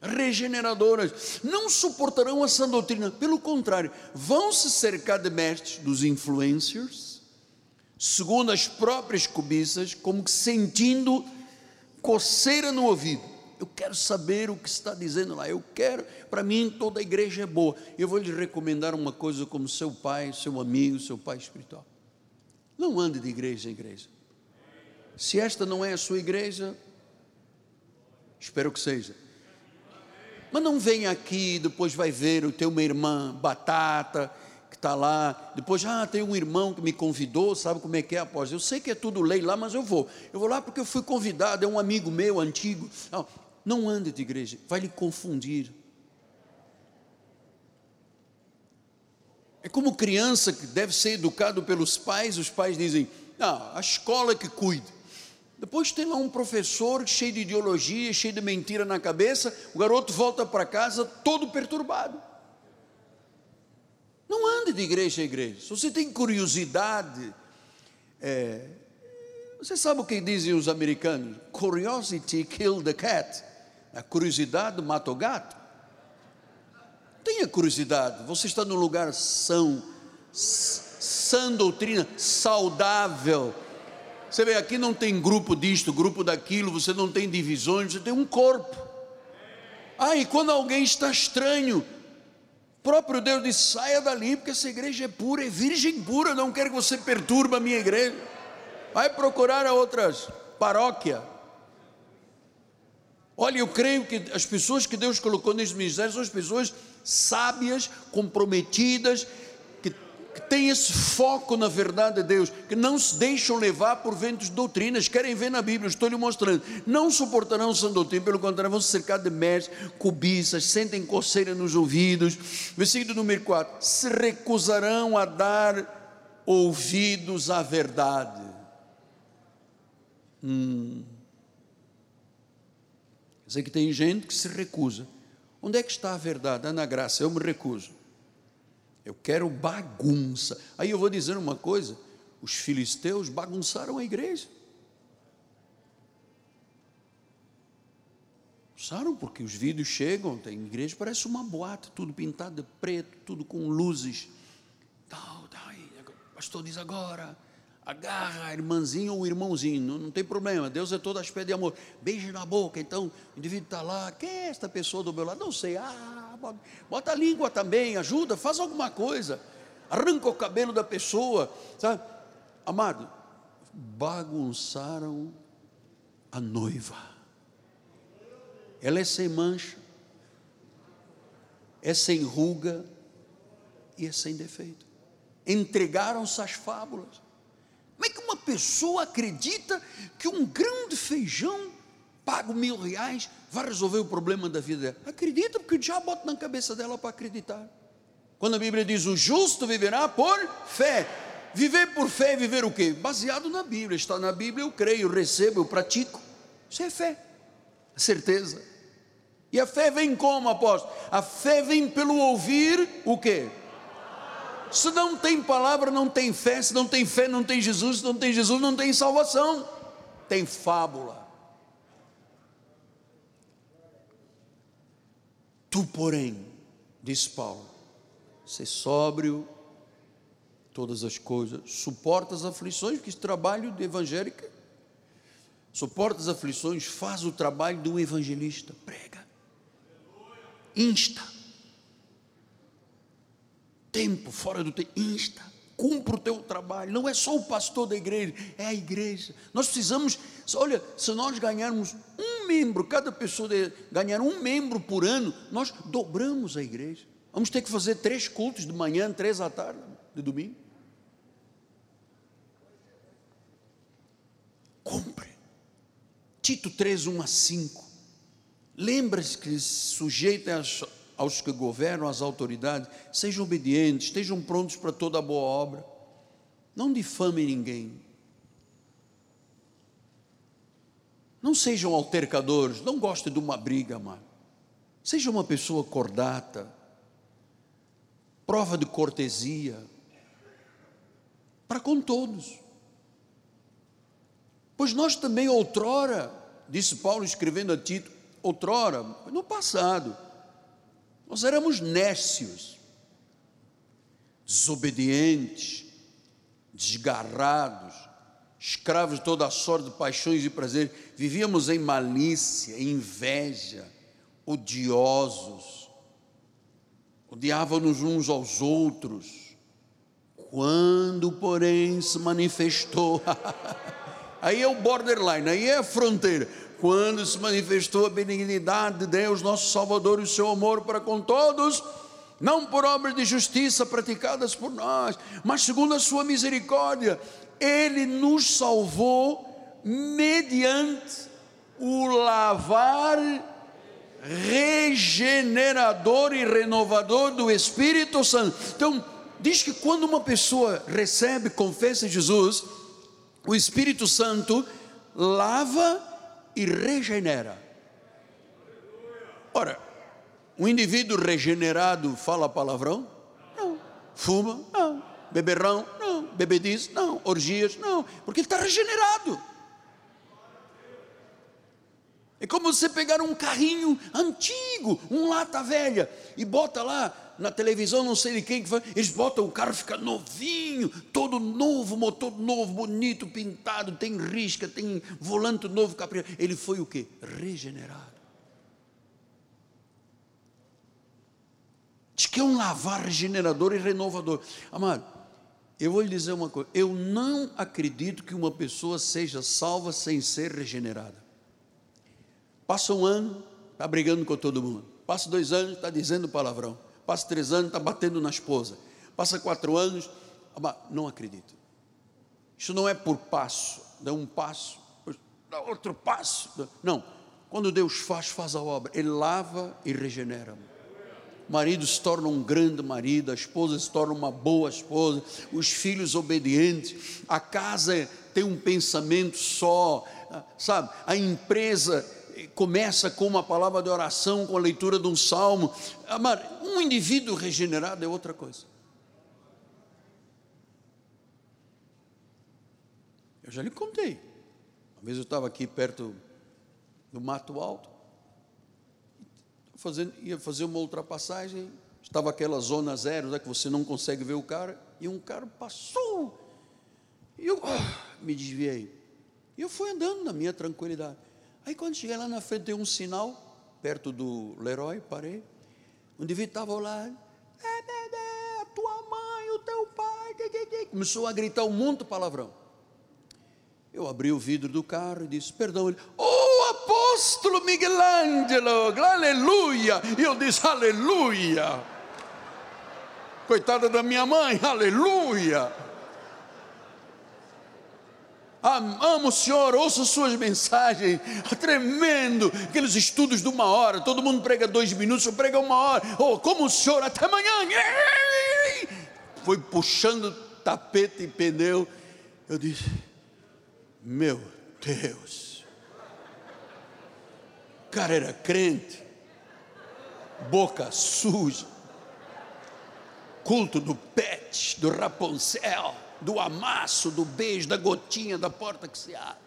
regeneradoras, não suportarão essa doutrina, pelo contrário, vão se cercar de mestres dos influencers, segundo as próprias cobiças, como que sentindo coceira no ouvido. Eu quero saber o que está dizendo lá. Eu quero, para mim, toda a igreja é boa. Eu vou lhe recomendar uma coisa como seu pai, seu amigo, seu pai espiritual. Não ande de igreja em igreja. Se esta não é a sua igreja, espero que seja. Mas não venha aqui, depois vai ver o teu uma irmã batata, que está lá. Depois, ah, tem um irmão que me convidou, sabe como é que é após? Eu sei que é tudo lei lá, mas eu vou. Eu vou lá porque eu fui convidado, é um amigo meu antigo. Não, não ande de igreja, vai lhe confundir. É como criança que deve ser educado pelos pais, os pais dizem: ah, a escola que cuide. Depois tem lá um professor cheio de ideologia, cheio de mentira na cabeça, o garoto volta para casa todo perturbado. Não ande de igreja a igreja. Se você tem curiosidade, é, você sabe o que dizem os americanos? Curiosity killed the cat. A curiosidade mata o gato. Tenha curiosidade. Você está num lugar são, sã doutrina, saudável você vê, aqui não tem grupo disto, grupo daquilo, você não tem divisões, você tem um corpo. Ah, e quando alguém está estranho, próprio Deus diz: saia dali, porque essa igreja é pura, é virgem pura, não quero que você perturbe a minha igreja. Vai procurar a outras paróquias. Olha, eu creio que as pessoas que Deus colocou nesse ministério são as pessoas sábias, comprometidas, que têm esse foco na verdade de Deus, que não se deixam levar por ventos de doutrinas, querem ver na Bíblia, estou lhe mostrando, não suportarão sã doutrina, pelo contrário, vão se cercar de mestres, cobiças, sentem coceira nos ouvidos. Versículo número 4: se recusarão a dar ouvidos à verdade. Hum. Quer dizer que tem gente que se recusa. Onde é que está a verdade? É na graça, eu me recuso. Eu quero bagunça. Aí eu vou dizer uma coisa: os filisteus bagunçaram a igreja. Bagunçaram porque os vídeos chegam, tem igreja, parece uma boate, tudo pintado de preto, tudo com luzes. Tal, tal. Pastor diz agora, agarra a irmãzinha ou irmãozinho, não, não, tem problema, Deus é todo aspecto de amor. Beijo na boca, então o indivíduo está lá, quem é esta pessoa do meu lado? Não sei, ah, bota a língua também, ajuda, faz alguma coisa, arranca o cabelo da pessoa, sabe? Amado, bagunçaram a noiva, ela é sem mancha, é sem ruga e é sem defeito. Entregaram-se às fábulas. Como é que uma pessoa acredita que um grão de feijão pago mil reais, vai resolver o problema da vida dela. Acredita, porque o diabo bota na cabeça dela para acreditar. Quando a Bíblia diz o justo viverá por fé. Viver por fé é viver o quê? Baseado na Bíblia. Está na Bíblia, eu creio, recebo, eu pratico. Isso é fé. Certeza. E a fé vem como, apóstolo? A fé vem pelo ouvir o quê? Se não tem palavra, não tem fé. Se não tem fé, não tem Jesus. Se não tem Jesus, não tem salvação. Tem fábula. Tu, porém, diz Paulo, ser sóbrio, todas as coisas, suporta as aflições, porque esse trabalho de evangélica, suporta as aflições, faz o trabalho de um evangelista, prega, insta, tempo fora do tempo, insta, cumpra o teu trabalho, não é só o pastor da igreja, é a igreja, nós precisamos, olha, se nós ganharmos um membro, cada pessoa ganhar um membro por ano, nós dobramos a igreja. Vamos ter que fazer três cultos de manhã, três à tarde, de domingo. Compre. Tito 3, 1 a 5. Lembre-se que sujeita aos, aos que governam, às autoridades, sejam obedientes, estejam prontos para toda boa obra. Não difamem ninguém Não sejam altercadores, não gostem de uma briga, amado. Seja uma pessoa cordata, prova de cortesia, para com todos. Pois nós também, outrora, disse Paulo escrevendo a Tito, outrora, no passado, nós éramos nécios, desobedientes, desgarrados, escravos de toda a sorte de paixões e prazeres, vivíamos em malícia, inveja, odiosos, odiávamos uns aos outros. Quando, porém, se manifestou, [laughs] aí é o borderline, aí é a fronteira. Quando se manifestou a benignidade de Deus, nosso Salvador, e o seu amor para com todos, não por obras de justiça praticadas por nós, mas segundo a sua misericórdia, ele nos salvou mediante o lavar regenerador e renovador do Espírito Santo. Então, diz que quando uma pessoa recebe, confessa Jesus, o Espírito Santo lava e regenera. Ora, um indivíduo regenerado fala palavrão? Não. Fuma? Não. Beberrão? Não. Bebediz? Não. Orgias? Não. Porque ele está regenerado. É como você pegar um carrinho antigo, um lata velha, e bota lá na televisão, não sei de quem que foi, eles botam o carro fica novinho, todo novo, motor novo, bonito, pintado, tem risca, tem volante novo, capricho. Ele foi o que? Regenerado. Diz que é um lavar regenerador e renovador. Amado, eu vou lhe dizer uma coisa: eu não acredito que uma pessoa seja salva sem ser regenerada. Passa um ano, está brigando com todo mundo. Passa dois anos, está dizendo palavrão. Passa três anos, está batendo na esposa. Passa quatro anos, não acredito. Isso não é por passo, dá um passo, dá outro passo. Não, quando Deus faz, faz a obra. Ele lava e regenera. O marido se torna um grande marido, a esposa se torna uma boa esposa, os filhos obedientes, a casa tem um pensamento só, sabe? A empresa começa com uma palavra de oração, com a leitura de um salmo. Amar, um indivíduo regenerado é outra coisa. Eu já lhe contei. Uma vez eu estava aqui perto do Mato Alto, fazendo, ia fazer uma ultrapassagem, estava aquela zona zero, né, que você não consegue ver o cara, e um cara passou, e eu oh, me desviei. E eu fui andando na minha tranquilidade. Aí quando cheguei lá na frente, tem um sinal, perto do Leroy, parei. O indivíduo estava lá, é, é, é, a tua mãe, o teu pai, começou a gritar um monte de palavrão. Eu abri o vidro do carro e disse, perdão, ele, oh apóstolo Miguel Ângelo, aleluia. E eu disse, aleluia. Coitada da minha mãe, aleluia. Amo o Senhor, ouço suas mensagens, [laughs] tremendo, aqueles estudos de uma hora, todo mundo prega dois minutos, eu prego uma hora, oh, como o Senhor, até amanhã, [laughs] foi puxando tapete e pneu, eu disse, meu Deus, o cara era crente, boca suja, culto do pet, do Rapunzel, do amasso, do beijo, da gotinha da porta que se abre.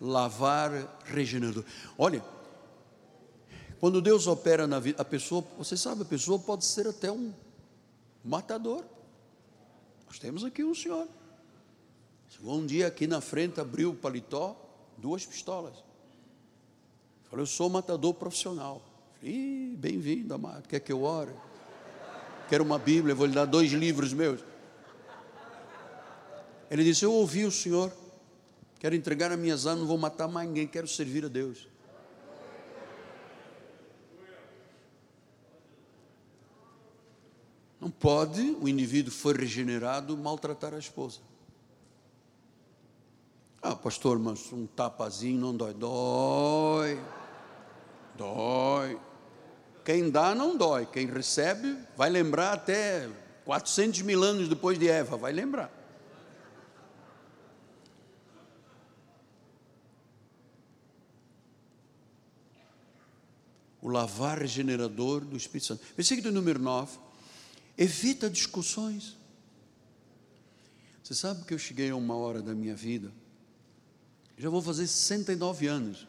Lavar regenerador. Olha, quando Deus opera na vida, a pessoa, você sabe, a pessoa pode ser até um matador. Nós temos aqui um senhor. Chegou um dia aqui na frente, abriu o paletó, duas pistolas. Falou, eu sou matador profissional. Falei, bem-vindo, amado, quer que eu ore? Quero uma Bíblia, vou lhe dar dois livros meus. Ele disse: Eu ouvi o Senhor, quero entregar as minhas armas, não vou matar mais ninguém, quero servir a Deus. Não pode o indivíduo foi regenerado maltratar a esposa. Ah, pastor, mas um tapazinho não dói. Dói. Dói. Quem dá não dói, quem recebe vai lembrar até 400 mil anos depois de Eva, vai lembrar. O lavar regenerador do Espírito Santo. Versículo número 9. Evita discussões. Você sabe que eu cheguei a uma hora da minha vida, já vou fazer 69 anos.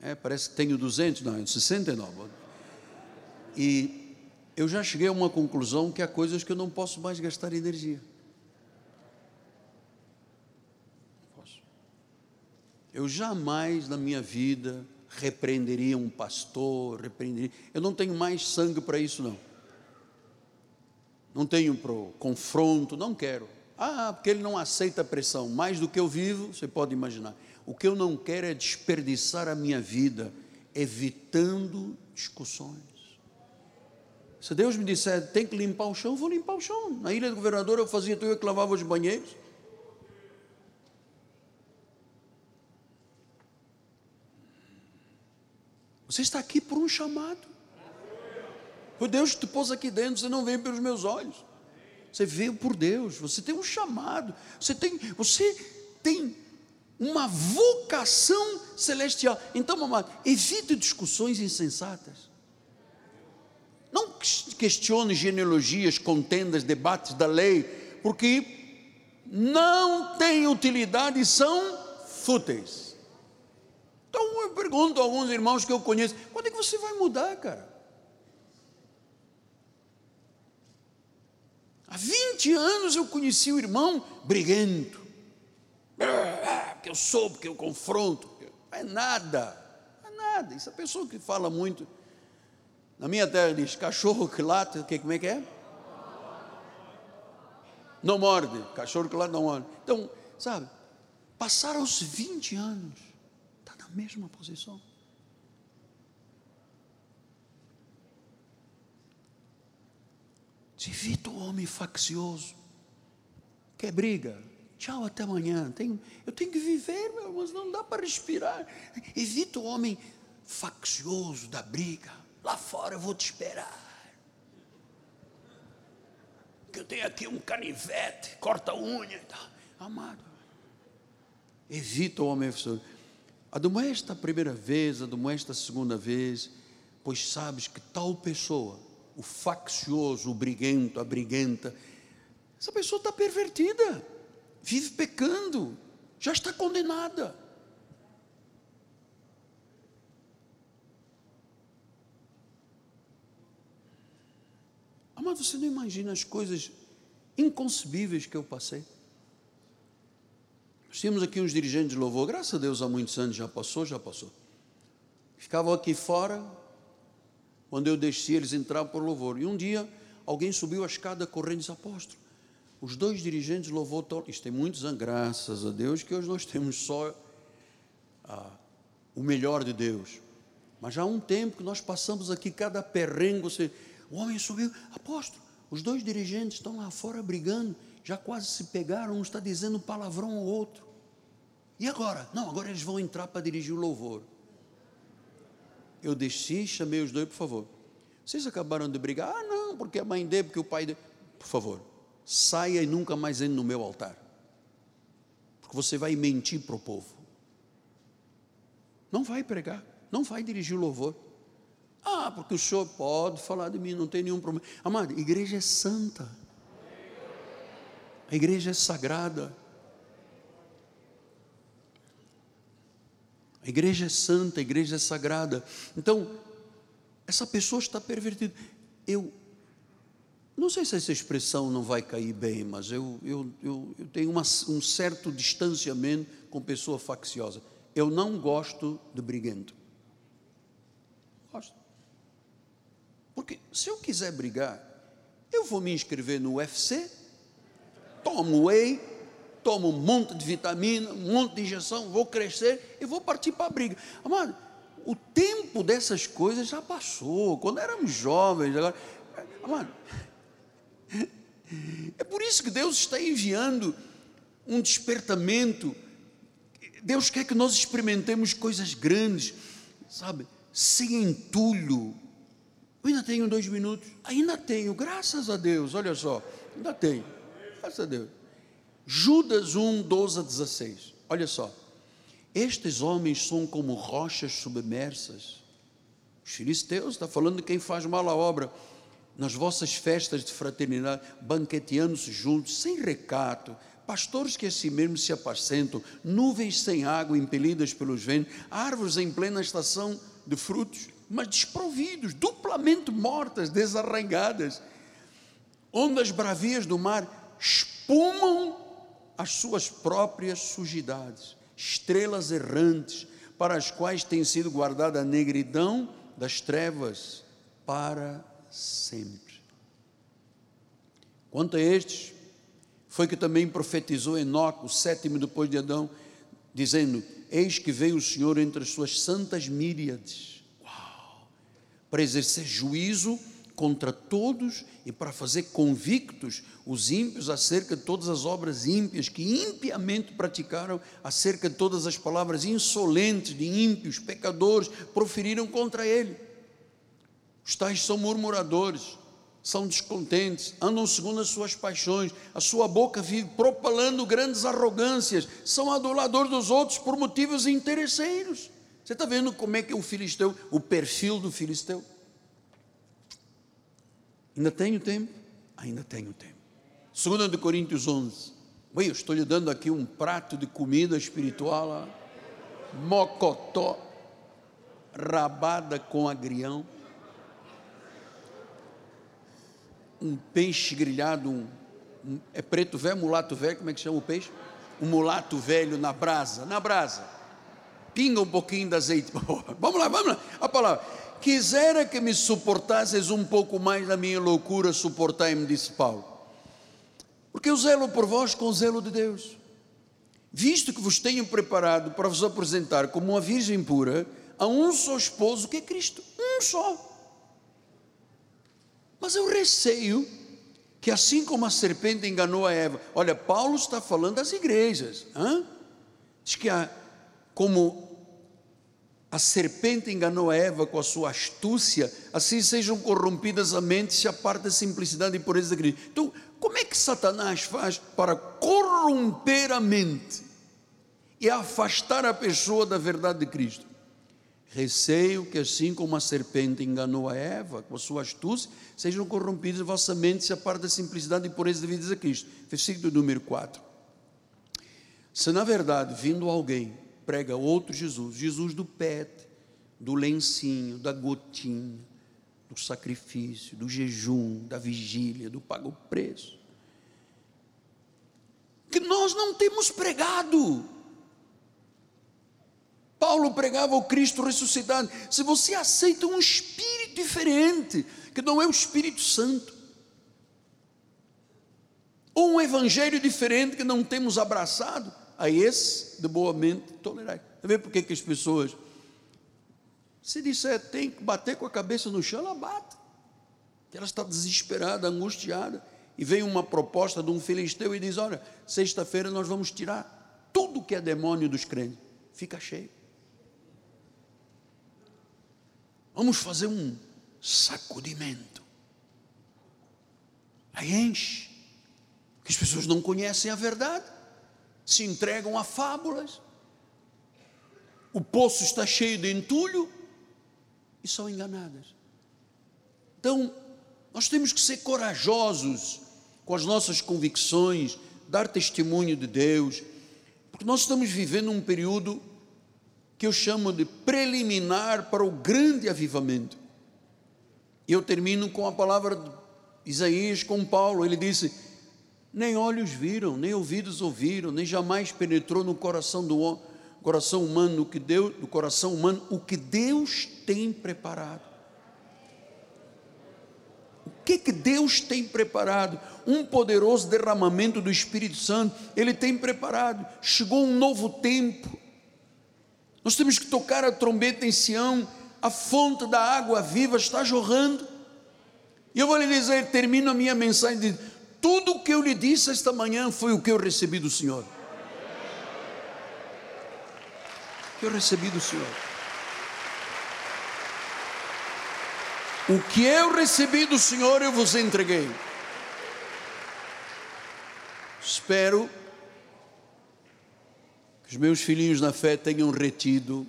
É, parece que tenho 200, não, 69. E eu já cheguei a uma conclusão que há coisas que eu não posso mais gastar energia. Eu jamais na minha vida repreenderia um pastor, repreenderia. Eu não tenho mais sangue para isso, não. Não tenho para confronto, não quero. Ah, porque ele não aceita pressão. Mais do que eu vivo, você pode imaginar. O que eu não quero é desperdiçar a minha vida evitando discussões. Se Deus me disser tem que limpar o chão, vou limpar o chão. Na ilha do governador eu fazia tudo, eu que lavava os banheiros. Você está aqui por um chamado. Foi Deus te pôs aqui dentro, você não veio pelos meus olhos. Você veio por Deus, você tem um chamado, você tem, você tem uma vocação celestial. Então, mamãe, evite discussões insensatas. Não questione genealogias, contendas, debates da lei, porque não têm utilidade e são fúteis. Então eu pergunto a alguns irmãos que eu conheço: quando é que você vai mudar, cara? Há 20 anos eu conheci o irmão briguento. Porque eu sou, porque eu confronto. Não é nada. Não é nada. Isso é a pessoa que fala muito. Na minha terra diz, cachorro que late, que, como é que é? Não morde, cachorro que late não morde. Então, sabe, passaram os 20 anos, está na mesma posição. Evita o homem faccioso, quer briga, tchau, até amanhã. Tenho, eu tenho que viver, meu irmão, não dá para respirar. Evita o homem faccioso da briga. Lá fora eu vou te esperar. Que eu tenho aqui um canivete, corta a unha. Amado, evita o homem Admoesta a primeira vez, admoesta a segunda vez, pois sabes que tal pessoa, o faccioso, o briguento, a briguenta, essa pessoa está pervertida, vive pecando, já está condenada. Amado, você não imagina as coisas inconcebíveis que eu passei. Nós tínhamos aqui uns dirigentes de louvor, graças a Deus há muitos anos já passou, já passou. Ficavam aqui fora, quando eu desci, eles entravam por louvor. E um dia, alguém subiu a escada correndo e disse: Apóstolo, os dois dirigentes de louvor estão. Isto tem muitos anos, graças a Deus, que hoje nós temos só ah, o melhor de Deus. Mas já há um tempo que nós passamos aqui cada perrengue, você o homem subiu, apóstolo, os dois dirigentes estão lá fora brigando, já quase se pegaram, um está dizendo palavrão ao outro. E agora? Não, agora eles vão entrar para dirigir o louvor. Eu desci, chamei os dois, por favor. Vocês acabaram de brigar? Ah, não, porque a mãe dele, porque o pai dele. Por favor, saia e nunca mais entre no meu altar. Porque você vai mentir para o povo. Não vai pregar, não vai dirigir o louvor. Ah, porque o senhor pode falar de mim, não tem nenhum problema. Amado, a igreja é santa. A igreja é sagrada. A igreja é santa, a igreja é sagrada. Então, essa pessoa está pervertida. Eu não sei se essa expressão não vai cair bem, mas eu, eu, eu, eu tenho uma, um certo distanciamento com pessoa facciosa. Eu não gosto de briguento. Gosto. Porque se eu quiser brigar, eu vou me inscrever no UFC, tomo whey, tomo um monte de vitamina, um monte de injeção, vou crescer e vou partir para a briga. Amado, o tempo dessas coisas já passou, quando éramos jovens, agora. Amado, é por isso que Deus está enviando um despertamento. Deus quer que nós experimentemos coisas grandes, sabe? Sem entulho, eu ainda tenho dois minutos. Ainda tenho, graças a Deus. Olha só, ainda tenho. Graças a Deus. Judas 1, 12 a 16. Olha só. Estes homens são como rochas submersas. Os filisteus, está falando de quem faz mal a obra. Nas vossas festas de fraternidade, banqueteando-se juntos, sem recato, pastores que assim mesmo se apacentam, nuvens sem água impelidas pelos ventos, árvores em plena estação de frutos mas desprovidos, duplamente mortas, desarraigadas. Ondas bravias do mar espumam as suas próprias sujidades, estrelas errantes, para as quais tem sido guardada a negridão das trevas para sempre. Quanto a estes, foi que também profetizou Enoque, o sétimo depois de Adão, dizendo: Eis que veio o Senhor entre as suas santas míriades para exercer juízo contra todos e para fazer convictos os ímpios acerca de todas as obras ímpias que impiamente praticaram, acerca de todas as palavras insolentes de ímpios, pecadores, proferiram contra ele. Os tais são murmuradores, são descontentes, andam segundo as suas paixões, a sua boca vive propalando grandes arrogâncias, são aduladores dos outros por motivos interesseiros. Você está vendo como é que o filisteu, o perfil do filisteu? Ainda tenho tempo? Ainda tenho tempo. 2 de Coríntios 11. Bem, eu estou lhe dando aqui um prato de comida espiritual, ó. mocotó, rabada com agrião um peixe grelhado, um, um, é preto velho, mulato velho, como é que chama o peixe? Um mulato velho na brasa, na brasa. Pinga um pouquinho de azeite. [laughs] vamos lá, vamos lá. A palavra. Quisera que me suportasses um pouco mais na minha loucura, suportai-me, disse Paulo. Porque eu zelo por vós com o zelo de Deus. Visto que vos tenho preparado para vos apresentar como uma virgem pura a um só esposo que é Cristo, um só. Mas eu receio que assim como a serpente enganou a Eva, olha, Paulo está falando das igrejas, hein? diz que a, como a serpente enganou a Eva com a sua astúcia, assim sejam corrompidas a mente se a parte da simplicidade e pureza da Cristo. Então, como é que Satanás faz para corromper a mente e afastar a pessoa da verdade de Cristo? Receio que, assim como a serpente enganou a Eva com a sua astúcia, sejam corrompidos vossa mente se a parte da simplicidade e pureza devidas a Cristo. Versículo número 4. Se na verdade, vindo alguém, prega outro Jesus, Jesus do pet, do lencinho, da gotinha, do sacrifício, do jejum, da vigília, do pago preço, que nós não temos pregado, Paulo pregava o Cristo ressuscitado. Se você aceita um espírito diferente, que não é o Espírito Santo, ou um evangelho diferente que não temos abraçado, a esse de boa mente tolerai. Você vê por que, que as pessoas, se disser tem que bater com a cabeça no chão, ela bate. Ela está desesperada, angustiada, e vem uma proposta de um filisteu e diz: Olha, sexta-feira nós vamos tirar tudo que é demônio dos crentes. Fica cheio. Vamos fazer um sacudimento. Aí enche. Porque as pessoas não conhecem a verdade, se entregam a fábulas. O poço está cheio de entulho e são enganadas. Então, nós temos que ser corajosos com as nossas convicções, dar testemunho de Deus, porque nós estamos vivendo um período que eu chamo de preliminar para o grande avivamento. E eu termino com a palavra de Isaías com Paulo, ele disse: Nem olhos viram, nem ouvidos ouviram, nem jamais penetrou no coração do coração humano que Deus, do coração humano o que Deus tem preparado. O que que Deus tem preparado? Um poderoso derramamento do Espírito Santo, ele tem preparado. Chegou um novo tempo nós temos que tocar a trombeta em Sião, a fonte da água viva está jorrando. E eu vou lhe dizer, termino a minha mensagem de tudo o que eu lhe disse esta manhã foi o que eu recebi do Senhor. Que eu recebi do Senhor. O que eu recebi do Senhor eu vos entreguei. Espero os meus filhinhos na fé tenham retido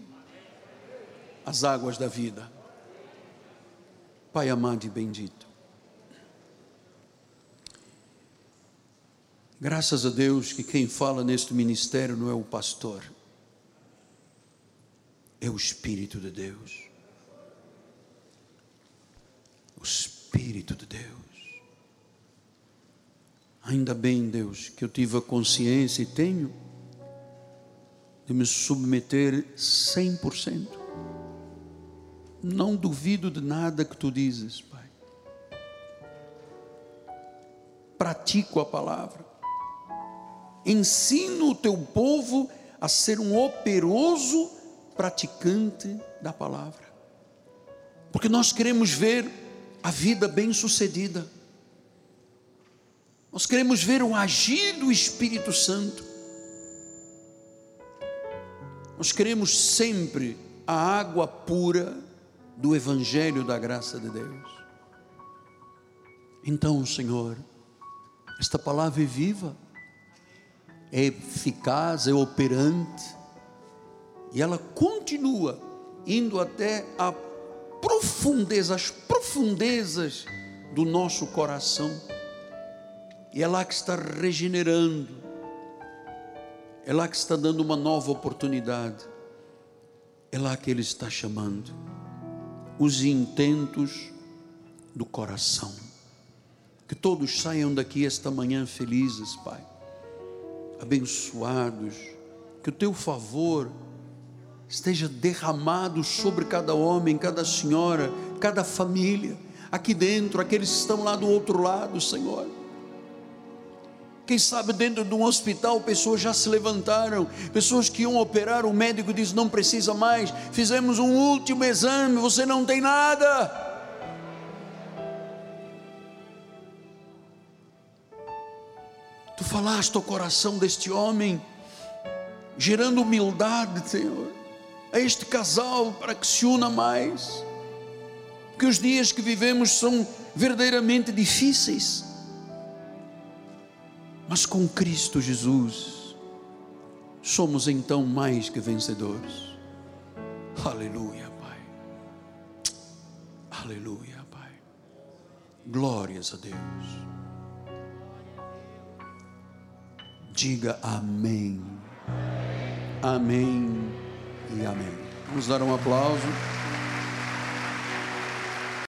as águas da vida. Pai amado e bendito. Graças a Deus que quem fala neste ministério não é o pastor, é o Espírito de Deus. O Espírito de Deus. Ainda bem, Deus, que eu tive a consciência e tenho de me submeter 100%. Não duvido de nada que tu dizes, Pai. Pratico a palavra. Ensino o teu povo a ser um operoso praticante da palavra. porque nós queremos ver a vida bem-sucedida, nós queremos ver o agir do Espírito Santo, nós queremos sempre a água pura do Evangelho da graça de Deus. Então, Senhor, esta palavra é viva, é eficaz, é operante, e ela continua indo até a profundeza, as profundezas do nosso coração, e é lá que está regenerando, é lá que está dando uma nova oportunidade, é lá que Ele está chamando os intentos do coração. Que todos saiam daqui esta manhã felizes, Pai, abençoados, que o Teu favor esteja derramado sobre cada homem, cada senhora, cada família, aqui dentro, aqueles que estão lá do outro lado, Senhor. Quem sabe dentro de um hospital pessoas já se levantaram, pessoas que iam operar, o médico diz: não precisa mais, fizemos um último exame, você não tem nada. Tu falaste ao coração deste homem, gerando humildade, Senhor, a este casal para que se una mais, porque os dias que vivemos são verdadeiramente difíceis mas com Cristo Jesus, somos então mais que vencedores. Aleluia, Pai. Aleluia, Pai. Glórias a Deus. Diga amém. Amém e amém. Vamos dar um aplauso.